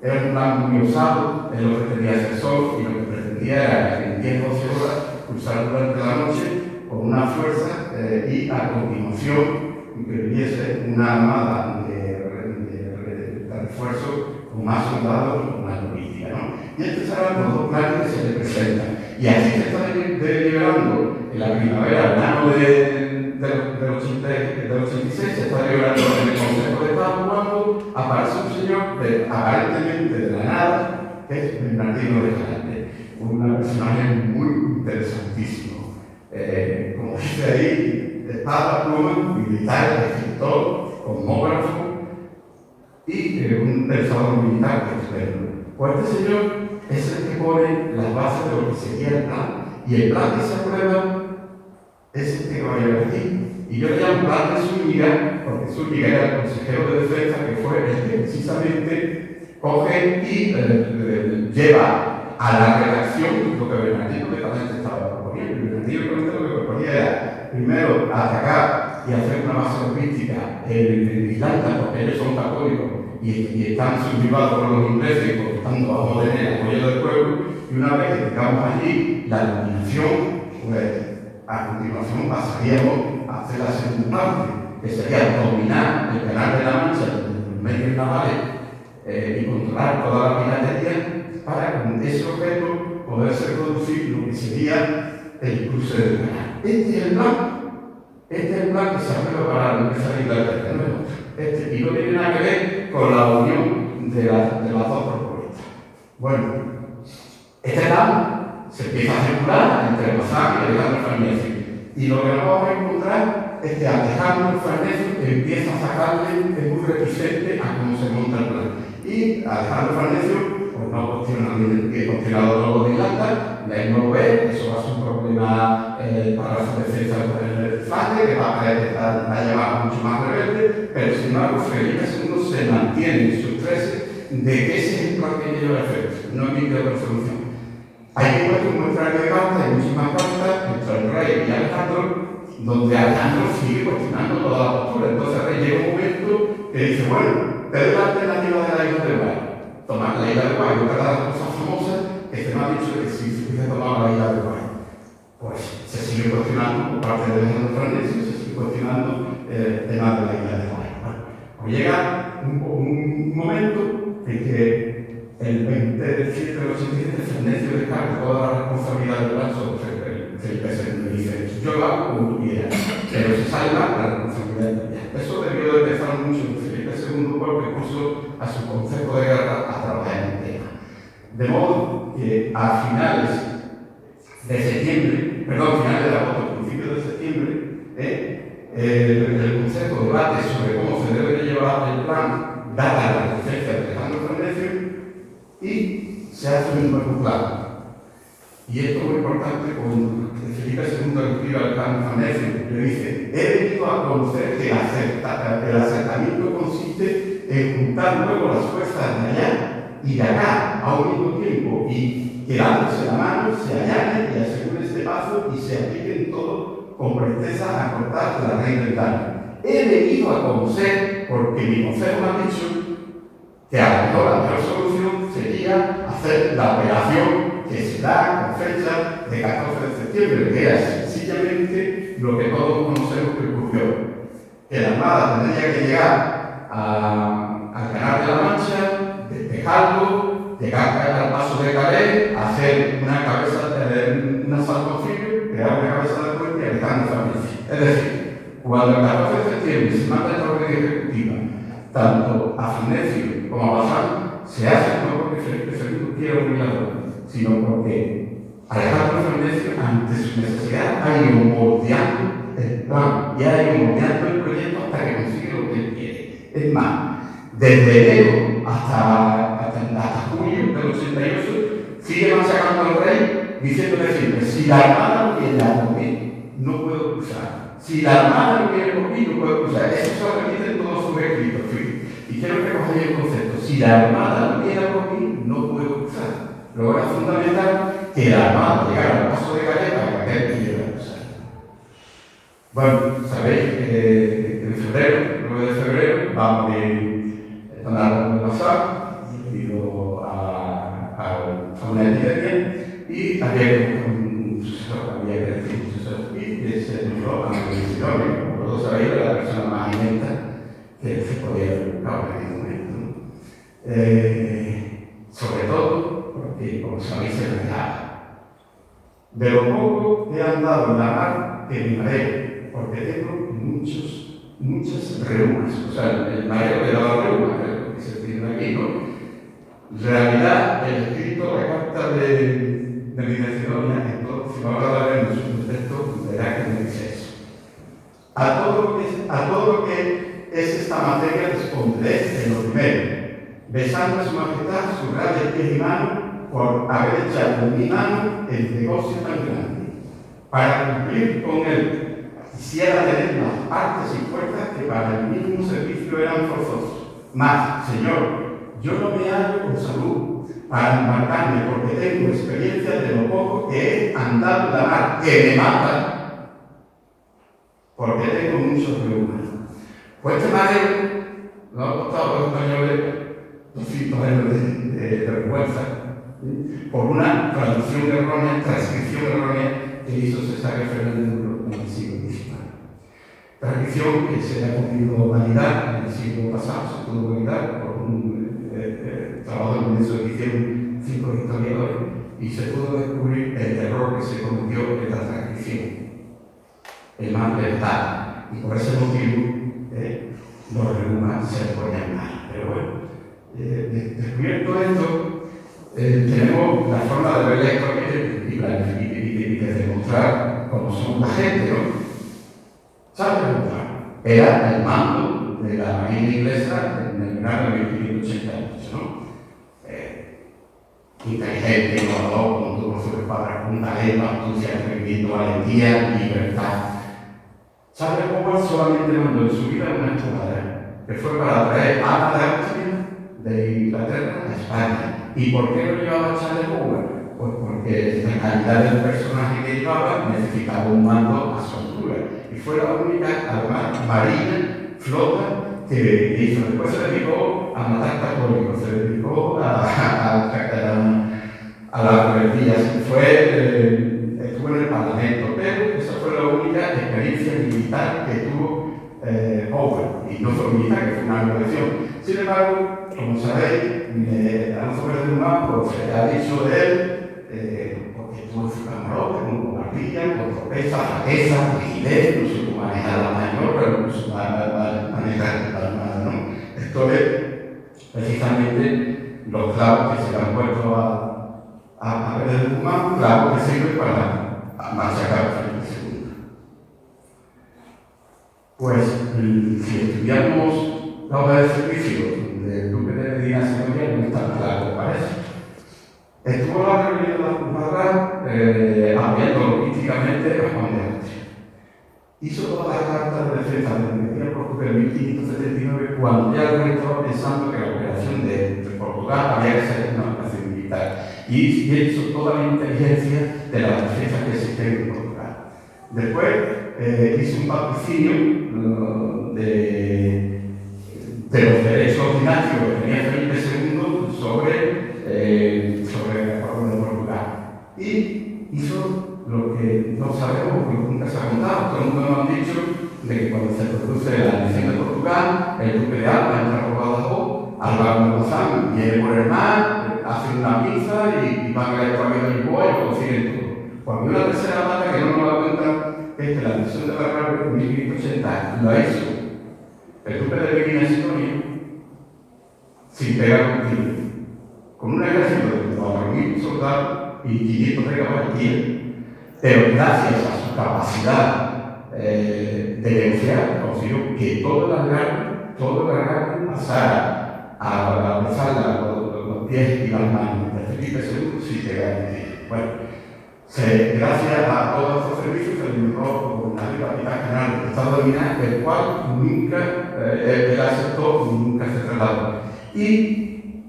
era un plan muy osado, en lo que tenía asesor y lo que pretendía era que en 10 12 horas cruzar durante la noche con una fuerza eh, y a continuación que hubiese una armada de, de, de, refuerzo con más soldados y con más logística. ¿no? Y estos eran los dos planes que se le presentan. Y así se está deliberando en la primavera, el año del, del, 80, del 86, se está deliberando en el Consejo de Estado cuando aparece un señor de, aparentemente de la nada, que es Bernardino de Jalante, un personaje muy interesantísimo. Eh, como dice ahí, espada, pluma, militar, escritor, cosmógrafo y eh, un pensador militar experto. Pues este señor es el que pone las bases de lo que sería el plan. Y el plan que se aprueba es este que va a llevar aquí. Y yo le llamo plan de Zúñiga, porque Zúñiga era el consejero de defensa que fue el que precisamente coge y eh, lleva a la redacción lo que Bernardino de Talente estaba proponiendo. Bernardino lo que proponía era, primero, atacar y hacer una base logística en, Irlanda, porque ellos son católicos y, están sublevados por los ingleses por tanto vamos tener apoyo del pueblo. Y una vez que tengamos allí la dominación, pues a continuación pasaríamos a hacer la segunda parte, que sería dominar el canal de la Mancha, los medios navales eh, y controlar toda la piratería para con ese objeto poderse producir lo que sería el cruce del canal. Este es el plan. Este es el plan que se ha preparado en esa Inglaterra. ¿no? Este, y no tiene nada que ver con la unión de, de las dos propuestas. Bueno, este plan se empieza a circular entre Bazán y Alejandro Farnesio. Y lo que nos vamos a encontrar es que Alejandro Farnesio empieza a sacarle es muy reticente a cómo se monta el plan. Y Alejandro Farnesio no cuestiona que cuestionado de Irlanda, la no ve, eso va a ser un problema eh, para la defensa del Flandes, que va a, a llevar mucho más rebelde, pero sin embargo Felipe II se mantiene en sus 13 de que ese es el plan que no hay ninguna resolución. Hay ver un muestrario de cartas, hay muchísimas cartas entre el rey y Alejandro, donde Alejandro sigue cuestionando toda la postura. Entonces el rey llega un momento que dice, bueno, te doy la alternativa de la isla de Guay tomar la isla de Guay. Otra de las cosas famosas que se me ha dicho que si se hubiese tomado la isla de Guay, pues se sigue cuestionando por parte de los franceses, se sigue cuestionando eh, el tema de la isla de Guay. Pues llega un momento en que el 20 de 7 del 87, Fernecio descarga toda la responsabilidad del Felipe II y dice, yo lo hago como quieras, pero se salva la responsabilidad. Eso debió de empezar mucho Felipe II porque puso a su concepto de guerra a trabajar en el tema. De modo que a finales de septiembre, perdón, finales de agosto, principios de septiembre, ¿eh? el, Consejo debate sobre cómo se debe de llevar el plan, dada la resistencia de Alejandro Fernández, se hace un plan. Y esto es muy importante cuando Felipe II escribe al plan Fernández, le dice, he venido a conocer que el acercamiento consiste en juntar luego las fuerzas de allá y de acá a un mismo tiempo y quedándose la mano se allanen y aseguren este paso y se apliquen todo con presteza a cortar la reina del daño. He venido a conocer, porque mi consejo me ha dicho mejor la mejor solución sería hacer la operación que se da con fecha de 14 de septiembre, que era sencillamente lo que todos conocemos que ocurrió. Que la Armada tendría que llegar al Canal de la Mancha, despejarlo, llegar al paso de Calais, hacer una cabeza, de un asalto firme, crear una cabeza de puente y alejar familia. Es decir, cuando el 14 de septiembre se manda esta orden ejecutiva, tanto a Finecio como a Bazán, se hace no porque Felipe II quiera un sino porque Alejandro Fernández, ante su necesidad, ha ido moldeando el plan y ha ido moldeando el proyecto hasta que consigue lo que él quiere. Es más, desde enero hasta, hasta, hasta julio del 88, sigue machacando al rey diciéndole siempre, si la armada no viene a mí, no puedo cruzar. Si la por mí, no puedo cruzar. Eso lo en todos sus escritos. Y quiero recoger el concepto. Si la armada no por mí, no puedo cruzar. Luego era fundamental que la Armada llegara al paso de Calais para que aquel pudiera cruzar. Bueno, sabéis que en febrero, el 9 de febrero, va a morir Don de Bazán debido a, a, a, una epidemia y había que que decir y se nombró a Era la persona más inmenta que se podía haber buscado en aquel momento. Eh, sobre todo porque, como sabéis, se regalaba. De lo poco he andado en la mar que mi mareo, porque tengo muchos, muchas reumas. O sea, el mareo de la reuma, que se tiene aquí, ¿no? Realidad, el escrito, la carta de, de mi entonces, si vamos a ver en su texto, verá que me dice. A todo, lo que, a todo que es esta materia responderé en lo primero, besando a su majestad su grave pie y mano por haber echado mi mano el negocio tan grande. Para cumplir con él, quisiera tener las partes y fuerzas que para el mismo servicio eran forzosos. Mas, Señor, yo no me hallo con salud para embarcarme porque tengo experiencia de lo poco que he andado la mar, que me mata, porque tengo muchos problemas. Este mareo no ha costado los españoles 200 años de, de, vergüenza por una traducción errónea, transcripción errónea que hizo César Fernández en el siglo XIX. Transcripción que se ha podido validar en el siglo pasado, se pudo validar por un eh, eh, trabajo de ministro que hicieron cinco historiadores y se pudo descubrir el error que se cometió en la transcripción, más verdad. Y por ese motivo eh, los reumas se ponían mal. Pero bueno, eh, descubierto esto, eh, tenemos la forma de ver la historia y, y, y, de demostrar cómo somos la gente, ¿no? ¿Sabes Era el mando de la marina inglesa en el verano de 1588, ¿no? Eh, inteligente, innovador, como tuvo su padre, con talento, astucia, aprendiendo valentía, libertad. ¿Sabes cómo solamente mandó en su vida una escuadra que fue para traer a de de Inglaterra a España? ¿Y por qué lo llevaba Charles Howard? Pues porque la calidad del personaje que llevaba necesitaba un mando a su altura. Y fue la única, además, marina, flota, que hizo. Después se dedicó a matar católicos, se dedicó a, a, a, a la rebeldía. Fue, eh, estuvo en el Parlamento, pero esa fue la única experiencia que tuvo eh, Owen, y no fue militar, que fue una revolución. Sin embargo, como sabéis, eh, Alonso Pérez Dumas pues, se ha dicho de él, eh, porque estuvo en con cobardía, con torpeza, flaqueza, rigidez, no sé cómo manejar la mayor, pero incluso manejar la armada, ¿no? Esto es precisamente los clavos que se le han puesto a, a, a Pérez Dumas, clavos que sirven para machacar. Pues, si estudiamos la obra de servicio del Duque de Medina Segovia, no está claro, parece. Estuvo la rebelión de la Cruzada eh, apoyando logísticamente a Juan de Austria. Hizo todas las cartas de defensa de Medina Portugal en 1579 cuando ya el estaba pensando que la operación de, de Portugal había que ser una operación militar. Y, hizo toda la inteligencia de las defensas que existían en Portugal. Después eh, hizo un patrocinio uh, de, de los derechos dinásticos que tenía Felipe II sobre eh, sobre la corona. Y hizo lo que no sabemos, porque nunca se ha contado, todo el mundo nos ha dicho de que cuando se produce la elección de Portugal, el duque de Alba entra por Badajoz, Álvaro de Lozán viene por el mar, hace una pizza y, y a ir el Lisboa y lo todo. Cuando una tercera pata que no nos da cuenta que la elección de Barragán en 1580 la hizo duque de Pequín Sidonia sin pegar un tiro con un ejército de 4.000 soldados y 500 de caballería, pero gracias a su capacidad eh, de negociar, consiguió que toda la guerra, toda la guerra pasara a besar los, los, pies y las manos de Felipe II sin pegar un tiro. Gracias a todos estos servicios se eliminó con una capitán general del Estado de Minas, el cual nunca eh, él aceptó y nunca se trasladó. Y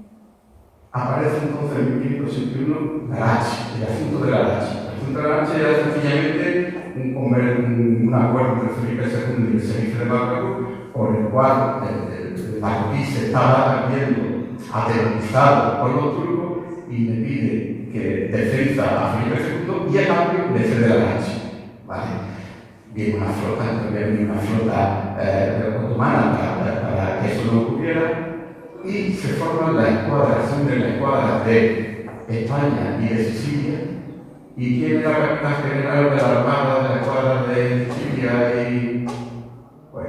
aparece entonces en 1561 Garachi, el asunto de Garachi. El asunto de Garachi era sencillamente un, un, un acuerdo entre Felipe II y el servicio de Marruecos, por el cual el, el, se estaba viendo aterrorizado por los turcos y le pide que defensa a Felipe II y a cambio le cede a Garachi. ¿vale? Viene una flota, viene una flota eh, otomana para, para que eso no ocurriera y se forman las escuadras, son de las escuadras de España y de Sicilia. ¿Y era la capitán general de la Armada de la escuadra de Sicilia y pues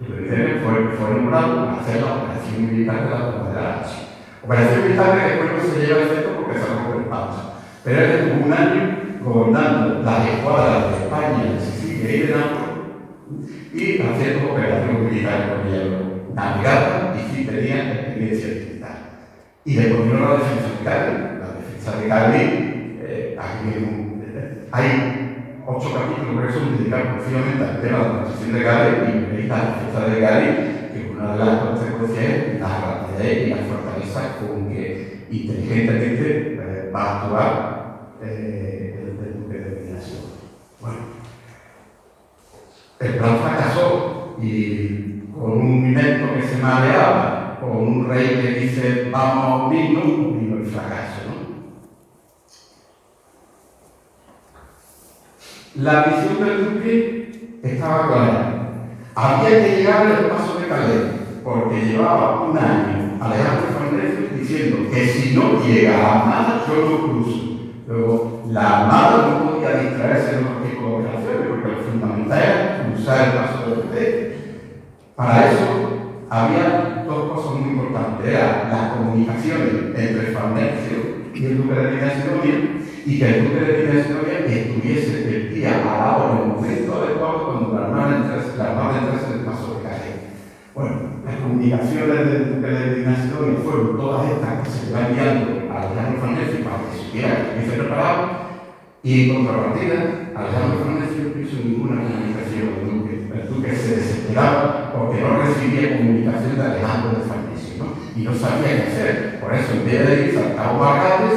el de fue, nombrado para hacer la operación militar de la Toma la Operación militar que después no se lleva a efecto porque se rompe el. Pero él estuvo un año gobernando las escuadras de España, de Sicilia y de Nápoles y haciendo operación militar con ellos navegaba y sí tenía experiencia militar. Y le continuó la defensa de Cali. La defensa de Cali, eh, hay ocho capítulos que son dedicados precisamente al tema de la construcción de Cali y la defensa de Cali, que una de las consecuencias es la rapidez y la fortaleza con eh, comunque inteligentemente eh, va a attuare eh, el determinación. Bueno, el plan fracasó y con un invento que se maleaba, con un rey que dice vamos a unirnos, vino el fracaso. ¿no? La visión del duque estaba clara. Había que llegar al paso de Calais, porque llevaba un año alejado diciendo que si no llega a amada, yo lo cruzo. Luego, la amada no podía distraerse en los artículos de la fe, porque lo fundamental era cruzar el paso de fe. Para eso había dos cosas muy importantes: eran las comunicaciones entre Farnesio y el duque de Tina y que el duque de Tina estuviese el día al lado en el momento adecuado cuando la hermana entrase, la hermana entrase en el paso de calle. Bueno, comunicaciones de Sidonia fueron todas estas que se van enviando a Alejandro Farnesio para que supiera que estuviese preparado y en contrapartida, Alejandro Farnesio no hizo ninguna comunicación del duque. El duque se desesperaba porque no recibía comunicación de Alejandro de Farnesio, ¿no? Y no sabía qué hacer. Por eso, en vez de ir al Cabo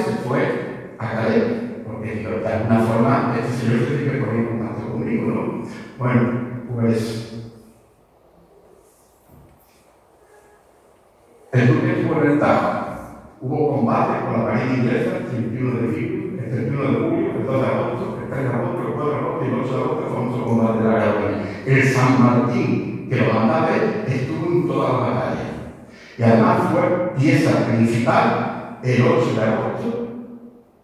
se fue a Calais, porque de alguna forma este señor se tiene que en contacto conmigo, ¿no? Bueno, pues. El duque estuvo en el Hubo combate con la marina inglesa el 31 de julio, el 31 de julio, el 2 de agosto, el 3 de agosto, el 4 de agosto y el 8 de agosto, el famoso combate de la Guerra El San Martín, que lo mandaba él, estuvo en toda la batalla. Y además fue pieza principal el 8 de agosto.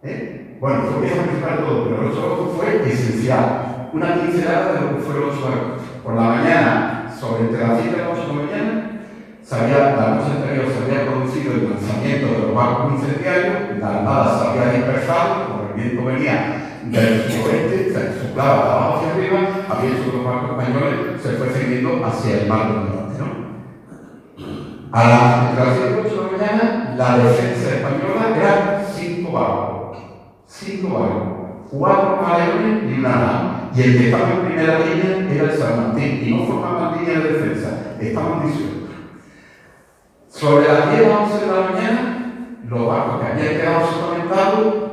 ¿eh? Bueno, fue pieza principal todo, pero el 8 de agosto fue esencial. Una pincelada de lo que fue el 8 de agosto. Por la mañana, sobre entre las 7 y las 8 de la mañana, se había, la noche anterior se había producido el lanzamiento de los barcos incendiarios, la armada se había dispersado, como el viento venía del suroeste, se soplaba de abajo hacia arriba, había hecho barcos españoles, se fue siguiendo hacia el mar del norte. ¿no? A las, entre las 7 y 8 de la mañana, la defensa española era cinco barcos, cinco barcos, cuatro galeones y una nave. Y el que estaba en primera línea era el San Martín, y no formaban línea de defensa, estaban disueltos. Sobre las 10 o 11 de la mañana, los barcos que habían quedado solamente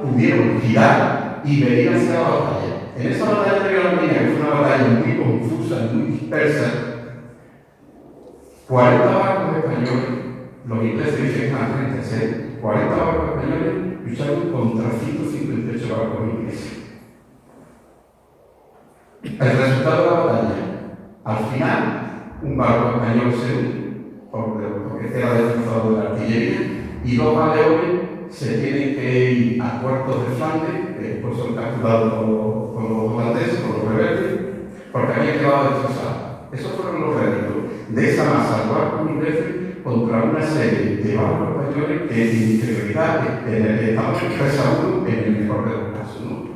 pudieron girar y venir hacia la batalla. En esa batalla de la que fue una batalla muy confusa, muy dispersa, 40 barcos españoles, los ingleses dicen eran 36, 40 barcos españoles lucharon contra 158 barcos ingleses. El resultado de la batalla, al final, un barco español se porque era defensor de la artillería, y dos galeones se tienen que ir a puertos de Flandes, que después son capturados por los holandeses, por los rebeldes, porque habían quedado destrozados. Esos fueron los réditos de esa masa barcos ingleses contra una serie de barcos españoles que en integridad estaban resados en el mejor de los casos. ¿no?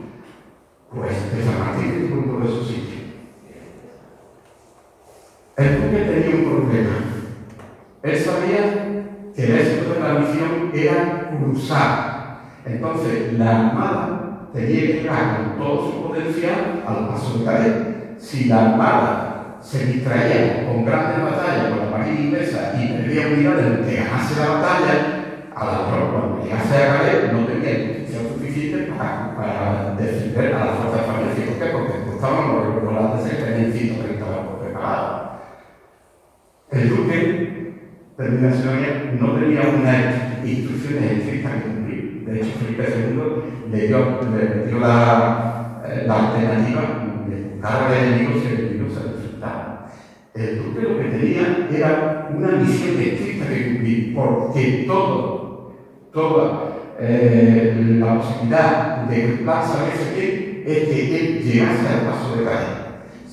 Pues de San Martín y uno de esos sitios. El duque tenía un problema. Él sabía que el éxito de la misión era cruzar. Entonces, la Armada tenía que llegar con todo su potencial al paso de Calais. Si la Armada se distraía con grandes batallas con la marina inglesa y perdía unidades que ganase la batalla, a la tropa, cuando llegase a Calais, no tenía potencial suficiente para, para defender a las fuerzas españolas. ¿Por qué? Porque estaban los holandeses que tenían 130 barcos preparados. El duque terminación no tenía unas instrucciones escritas que cumplir. De hecho, Felipe II le dio, eh, la alternativa de buscar al enemigo si el se resultaba. El duque lo que tenía era una misión estricta que cumplir, porque todo, toda eh, la posibilidad de que el plan saliese bien es que él llegase al paso de Calais.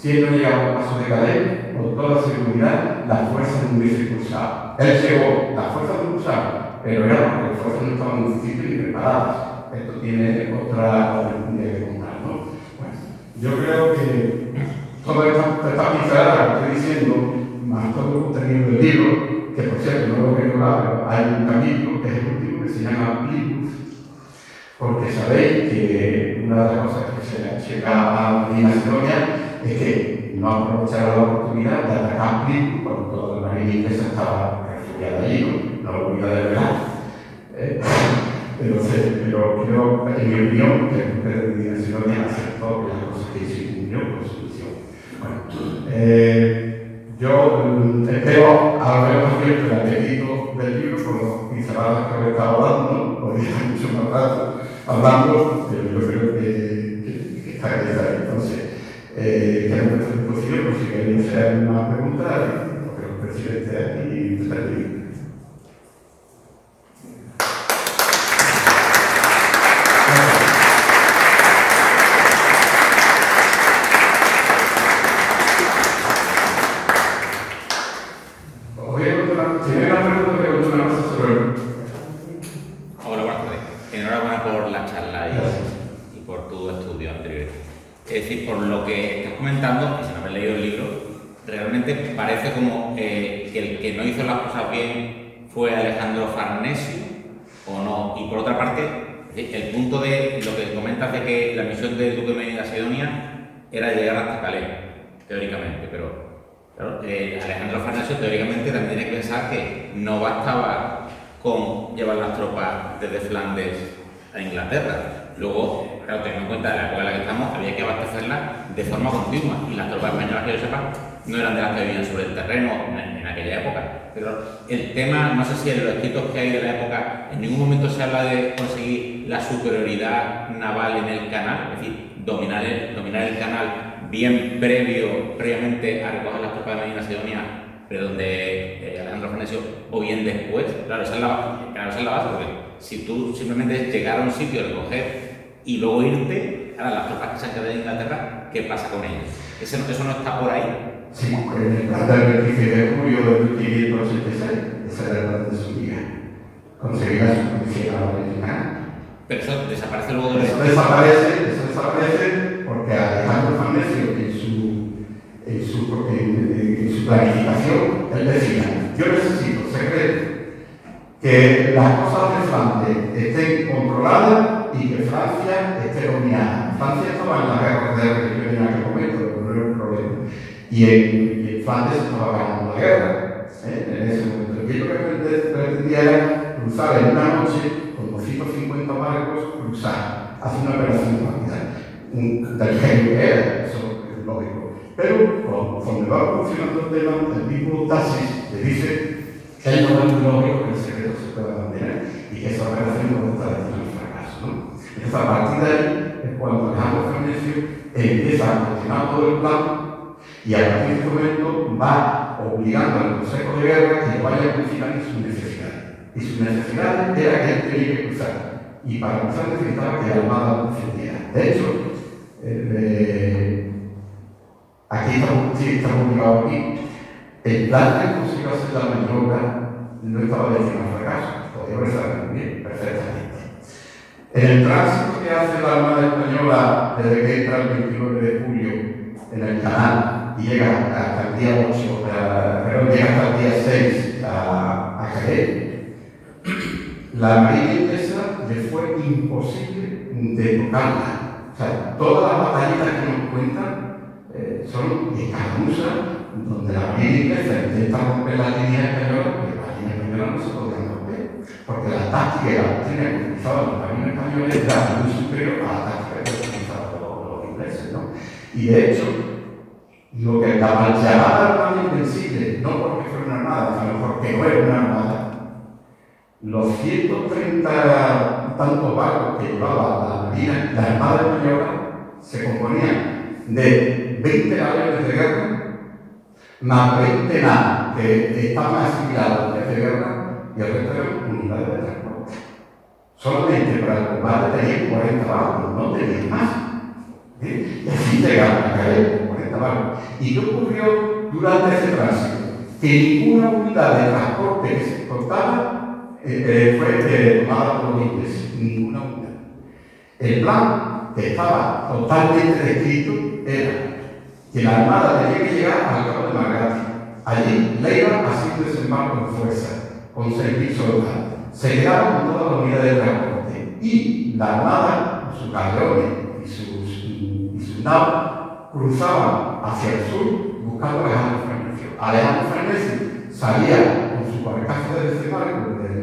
Si él no llegaba al paso de Calais, con toda seguridad, las fuerzas no hubiesen cruzado. Él llegó, las fuerzas no cruzaron, pero era porque las fuerzas no estaban suficientes ni preparadas. Esto tiene otra de contar, ¿no? Bueno, yo creo que toda esta, esta pincelada que estoy diciendo, más todo el contenido del libro, que por cierto no lo quiero hablar, pero hay un capítulo que es el último que se llama Plymouth, porque sabéis que una de las cosas que se llega a Macedonia es que no aprovecharon la oportunidad de atacar Plymouth cuando toda la marina inglesa estaba refugiada allí, no, lo de verdad. Eh, pero, pero creo, en mi opinión, que el Pedro de aceptó las cosas que hizo y cumplió con su misión. Bueno, eh, yo mm, espero haber abierto el apetito del libro con las pinceladas que he estado hablando, podría mucho más rato hablando, pero yo creo que, que, que está ahí. Entonces, eh, tenemos nuestra disposición por si queréis hacer una pregunta, porque el presidente aquí está libre. Os voy a contar, si hay una pregunta, voy a contar una cosa sobre Hola, buenas tardes. Enhorabuena por la charla y, y por tu estudio anterior. Es decir, por lo que estás comentando, y sin haber leído el libro, realmente parece como eh, que el que no hizo las cosas bien fue Alejandro Farnesio, o no. Y por otra parte, es decir, el punto de lo que comentas de que la misión del Duque de Macedonia era llegar hasta Calais, teóricamente, pero eh, Alejandro Farnesio teóricamente también tiene que pensar que no bastaba con llevar las tropas desde Flandes a Inglaterra. Luego, claro, teniendo en cuenta la época en la que estamos, había que abastecerlas de forma continua y las tropas españolas que yo sepa no eran de las que vivían sobre el terreno en, aquella época. Pero el tema, no sé si en los escritos que hay de la época, en ningún momento se habla de conseguir la superioridad naval en el canal, es decir, dominar el, dominar el canal bien previo, previamente a recoger las tropas de Medina Sidonia, pero donde eh, Alejandro Farnesio, o bien después. Claro, esa es la, claro, esa es la base, porque si tú simplemente llegar a un sitio, recoger y luego irte, ahora las tropas que se han quedado en Inglaterra, ¿qué pasa con ellos? Eso, eso no está por ahí. Sí, en el plan del 27 de julio de 1586, ese era plan de su día. Conseguir la supremacía original. Pero eso desaparece luego de Eso desaparece, eso desaparece porque Alejandro Farnesio en su, en su, en, en su planificación, él decía, yo necesito secreto que las cosas de Flandes estén controladas y que Francia esté dominada. Francia estaba en la guerra de religión en aquel momento, pero no era un problema. Y en, y Flandes estaba ganando la guerra ¿eh? en ese momento. Y lo que pretendía era cruzar en una noche con 250 barcos, cruzar, hacer una operación rápida. Un, del genio era, eso es lógico. Pero conforme va evolucionando el tema, el mismo Tassis le dice que hay un momento lógico que el secreto se pueda mantener y que esa operación no está destinada al fracaso. ¿no? Entonces, a partir de ahí es cuando Alejandro Farnesio empieza a continuar todo el plan y a partir de este momento va obligando al Consejo de Guerra que vaya modificando sus necesidades. Y sus necesidades era que él tenía que cruzar. Y para cruzar necesitaba que la Armada defendiera. De hecho, eh, aquí estamos, sí, estamos obligados aquí. El plan que consiguió hacer la maniobra no estaba destinado al fracaso, podía haber salido bien, perfectamente. En el tránsito que hace la Armada Española desde que entra el 29 de julio en el canal llega hasta el día 8, perdón, llega hasta el día 6 a, a Jerez, la Marina inglesa le fue imposible de tocarla. O sea, todas las batallitas que nos cuentan eh, son escaramuzas donde la Marina inglesa intenta romper la línea española, porque la línea española no se podía romper, porque la táctica y la doctrina que utilizaban los marinos españoles era muy superior a la táctica que utilizaban los, los ingleses. ¿no? Y de hecho, lo que la llamada Armada Invencible, no porque fuera una armada, sino porque no era una armada, los 130 tantos barcos que llevaba la Marina, la Armada Española, se componían de 20 aviones de guerra, más 20 naves que estaban asimilados de guerra y el resto eran unidades de transporte. Solamente para el combate tenían 40 barcos, no tenían más. Y así llegaron a caer con 40 barcos. ¿Y qué ocurrió durante ese tránsito? Que ninguna unidad de transporte que se exportaba eh, fue tomada por los ingleses, ninguna unidad. El plan que estaba totalmente descrito era que la Armada tenía que llegar al cabo de Margati. Allí Leiva un desembarco en fuerza, con 6.000 soldados. Se quedaba con todas las unidades de transporte. Y la Armada, con sus galeones y sus, y sus naves, cruzaban hacia el sur buscando a Alejandro Farnesio. Alejandro Farnesio salía con su barcaza de desembarco desde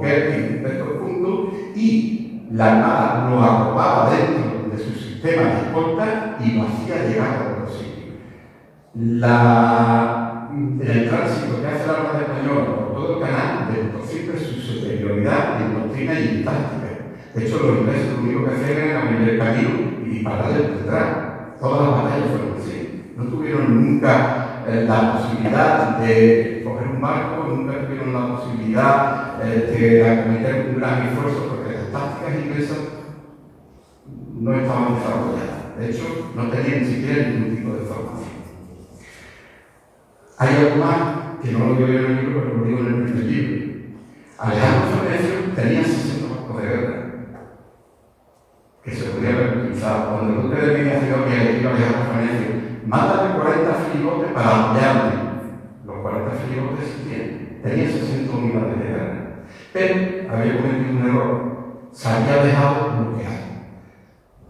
Kerky, de estos puntos, y la Armada lo arrobaba dentro de su sistema de escolta y lo hacía llegar a otro sitio. El tránsito que hace la Armada Española por todo el canal demostró siempre su superioridad en doctrina y en táctica. De hecho, los ingleses lo único que hacían era abrir el camino y disparar desde detrás. Todas las batallas fueron así. No tuvieron nunca eh, la posibilidad de coger un barco, nunca tuvieron la posibilidad eh, de acometer un gran esfuerzo porque las tácticas inglesas no estaban desarrolladas. De hecho, no tenían ni siquiera ningún tipo de formación. Hay algo más que no lo digo yo en el libro, pero lo digo en el primer libro. Alejandro Farnesio tenía 60 barcos de guerra que se podían haber utilizado. Cuando el duque de que le mándame 40 filibotes para apoyarme. Los 40 filibotes se tienen. Tenía 60 unidades de guerra. Pero había cometido un error. Se había dejado bloqueado.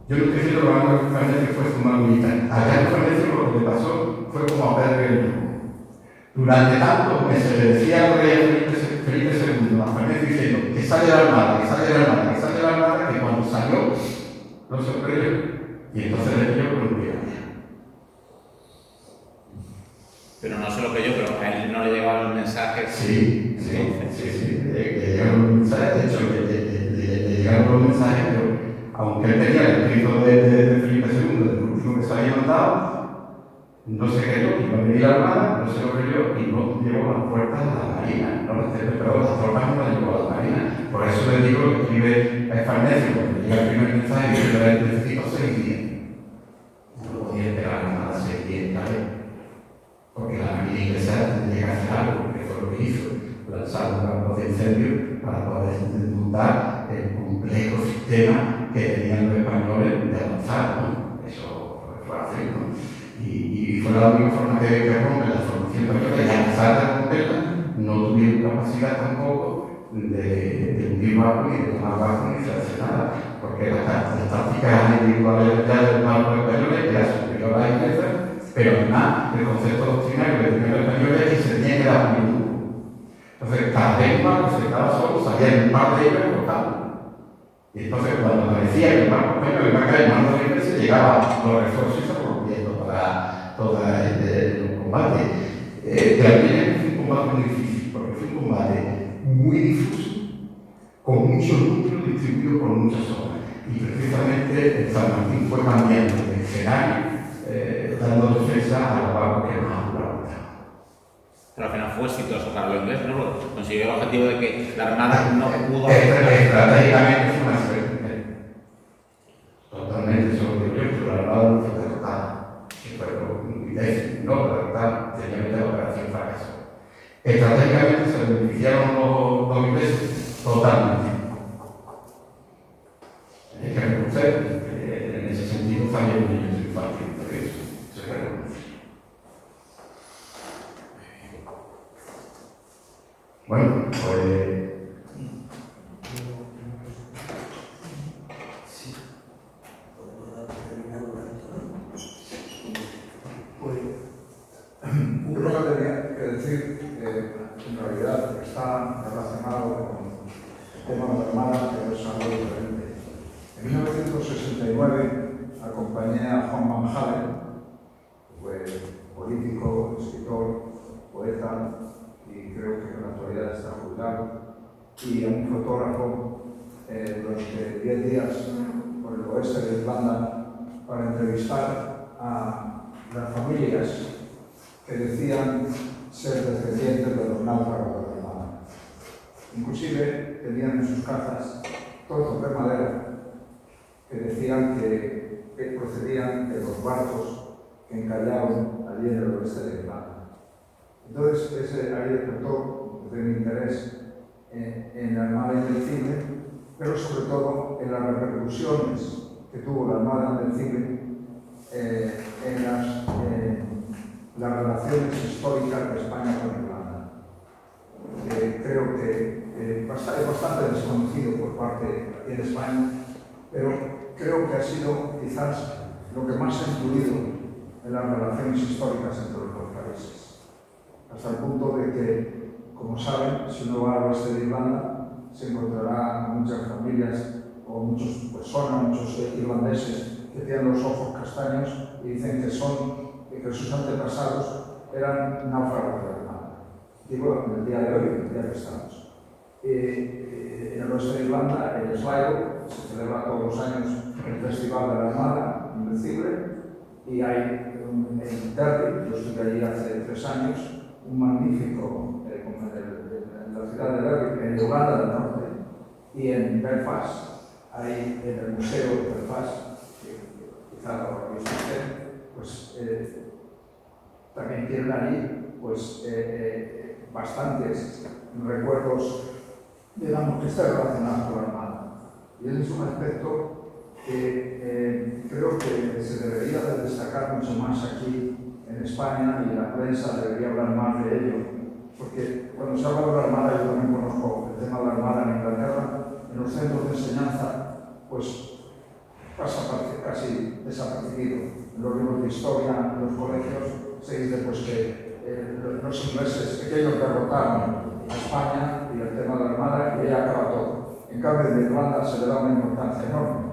Yo no estoy diciendo que Alejandro Farnesio fue su mal militar. A Alejandro Farnesio lo que le pasó fue como a Pedro el. Durante tantos meses le decía al rey Felipe, II, a Farnesio diciendo que sale de la armada, que sale de la armada, que sale de la armada, que cuando salió lo sorprendió. Y entonces le pidió con un Pero no se lo creyó, pero a él no le llegaban los mensajes. Sí, sí, sí, sí. Le, le llegaron los mensajes, de hecho, le, le, le, le llegaron los mensajes, pero aunque él tenía el escrito de, Felipe II, del último que se había mandado, no se creyó que iba a venir la Armada, no se lo creyó y no llevó las puertas a la Marina, no las pero las tropas no las llevó a la Marina. Por eso le digo que escribe a Farnesio, cuando llega el primer mensaje, y dice, necesito seis días. No podía esperar a la Armada seis días. Porque la Marina inglesa tendría que hacer algo, que fue lo que hizo, lanzar un campo de incendio para poder desmontar el complejo sistema que tenían los españoles de avanzar, ¿no? Eso fue fácil, ¿no? Y, fue la única forma que, que rompe la formación española y a pesar de romperla, no tuvieron capacidad tampoco de, de hundir barcos ni de tomar barcos ni de hacer nada, porque las, tácticas individuales del barco español era superior a la inglesa, pero además el concepto doctrinario que tenía el español es que se tenía que dar un entonces, cada vez más se estaba solo, salía un par de ellos y cortaban. Y entonces, cuando aparecía el barco español a caer en manos de se llegaba los refuerzos y se para todo el, el combate. Eh, también fue un combate muy difícil, porque fue un combate muy difuso, con muchos núcleos distribuidos por muchas zonas. Y precisamente San Martín fue cambiando de escenario, eh, dando defensa a los barcos que más pero al final fue exitoso para los ingleses, ¿no? Consiguió el objetivo de que la Armada no pudo... Estratégicamente fue una suerte. Totalmente, eso lo digo yo, pero la Armada no fue derrotada. Y fue ingleses, no derrotada, sencillamente la operación fracasó. Estratégicamente se beneficiaron los, los ingleses totalmente. Hay que reconocer que en ese sentido también ellos soy fácil, por eso se reconoce. Bueno, pues. Yo creo que tenía que decir que en realidad está relacionado con el tema de la Armada, pero es algo diferente. En 1969 acompañé a Juan Van Halen, que fue político, escritor, poeta, y creo que en la actualidad está jubilado, y a un fotógrafo eh, durante 10 días por el oeste de Irlanda para entrevistar a las familias que decían ser descendientes de los náufragos de la Armada. Inclusive tenían en sus casas trozos de madera que decían que, que procedían de barcos que encallaban allí en el oeste de Irlanda. Entonces, ese ahí despertó de mi interés en, en la Armada Invencible, pero sobre todo en las repercusiones que tuvo la Armada Invencible eh, en las, eh, relaciones históricas de España con Irlanda. Eh, creo que es bastante desconocido por parte en España, pero creo que ha sido quizás lo que más ha influido en las relaciones históricas entre los dos países. Hasta el punto de que, como saben, si uno va al oeste de Irlanda, se encontrará muchas familias o muchas personas, muchos eh, irlandeses que tienen los ojos castaños y dicen que son que sus antepasados eran náufragos de Irlanda. Digo, en el día de hoy, en el día que estamos. Eh, eh, en el oeste de Irlanda, en Sligo, se celebra todos los años el Festival de la Armada, Invencible, y hay en Derry, yo estuve allí hace tres años, un magnífico, eh, como en, en, la ciudad de Derry, en Irlanda del Norte, y en Belfast, ahí en el Museo de Belfast, que quizá lo habéis visto, pues eh, también tienen ahí pues, eh, bastantes recuerdos, digamos, que están relacionados con la Armada. Y ese es un aspecto que eh, creo que se debería de destacar mucho más aquí en España y la prensa debería hablar más de ello, porque cuando se habla de la Armada, yo también conozco el tema de la Armada en Inglaterra, en los centros de enseñanza, pues pasa casi desapercibido. En los libros de historia, en los colegios, se dice pues que eh, los ingleses pequeños derrotaron a España y el tema de la Armada y ahí acaba todo. En cambio, en Irlanda se le da una importancia enorme.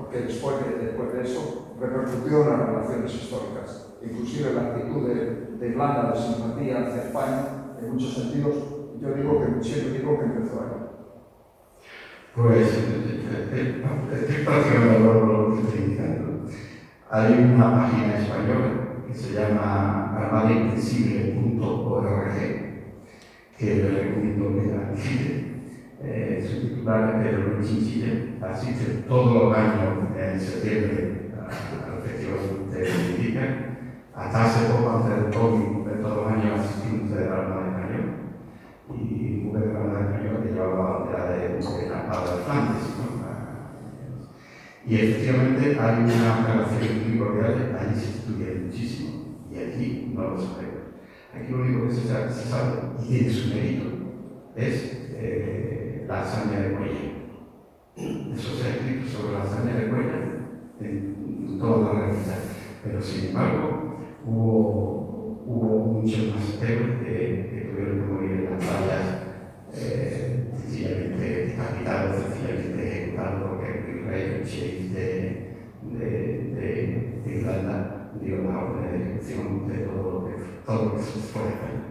Porque después de, eso repercutió en las relaciones históricas inclusive la actitud de, Irlanda de simpatía hacia España, en muchos sentidos, yo digo que siempre digo que empezó ahí. Pues estoy prácticamente lo que estoy indicando. Hay una página española que se llama armadainvencible.org que le recomiendo que la. Eh, titular es Pedro Luis Chile, asiste todos los años en septiembre al Festival de Política. Hasta hace poco, antes del COVID, todos los años asistimos de la Armada Española y un de la Armada Española que llevaba la bandera de la de Flandes. ¿no? Y efectivamente hay una relación muy cordial, allí se estudia muchísimo y aquí no lo sabemos. Aquí lo único que se sabe y tiene su mérito es eh, la hazaña de Cuella. Eso se ha escrito sobre la hazaña de Cuella en toda la revista. Pero sin embargo, hubo, hubo muchos más héroes que, que, tuvieron que morir en las batallas, eh, sencillamente decapitados, sencillamente ejecutados, porque el rey, sheriff de, de, de, Irlanda dio la orden de ejecución de todo lo que, todo lo que fue.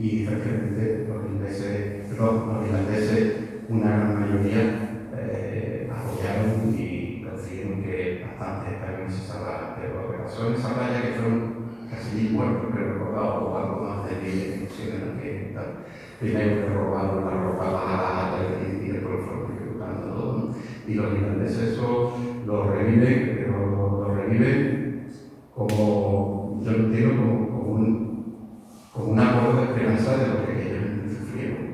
Y efectivamente los ingleses, perdón, los irlandeses, una gran mayoría eh, apoyaron y consiguieron que bastantes españoles se salvaran. Pero lo que pasó en esa playa, que fueron casi muertos, creo recordado, o algo más de mil ejecuciones en que primero que robaron la ropa bajada y, y después fueron ejecutando todo. ¿no? Y los irlandeses eso lo reviven, pero lo, lo reviven como, yo lo entiendo como, como, un, como un acuerdo de esperanza de lo que ellos sufrieron.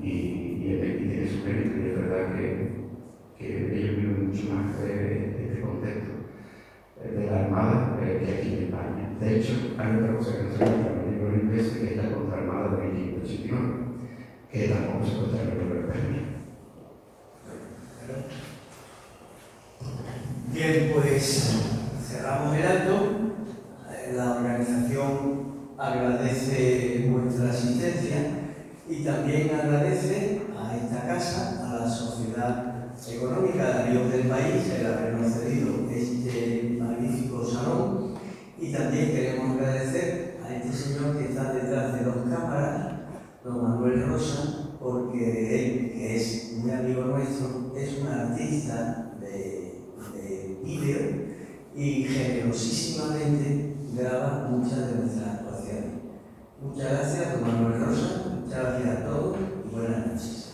Y, y, y su mérito, y es verdad que, que ellos viven mucho más de, de este contexto de la Armada eh, que aquí en España. De hecho, hay otra cosa que no se encuentra en el libro inglés, que es la contraarmada de 1589, que tampoco se encuentra en el libro español. Bien, pues cerramos el acto. La organización agradece vuestra asistencia y también agradece a esta casa, a la Sociedad Económica de Ríos del País, el habernos cedido este magnífico salón. Y también queremos agradecer a este señor que está detrás de dos cámaras, don Manuel Rosa, porque él, que es muy amigo nuestro, es un artista de, de vídeo y generosísimamente graba muchas de nuestras. Muchas gracias, don Manuel Rosa, muchas gracias a todos y buenas noches.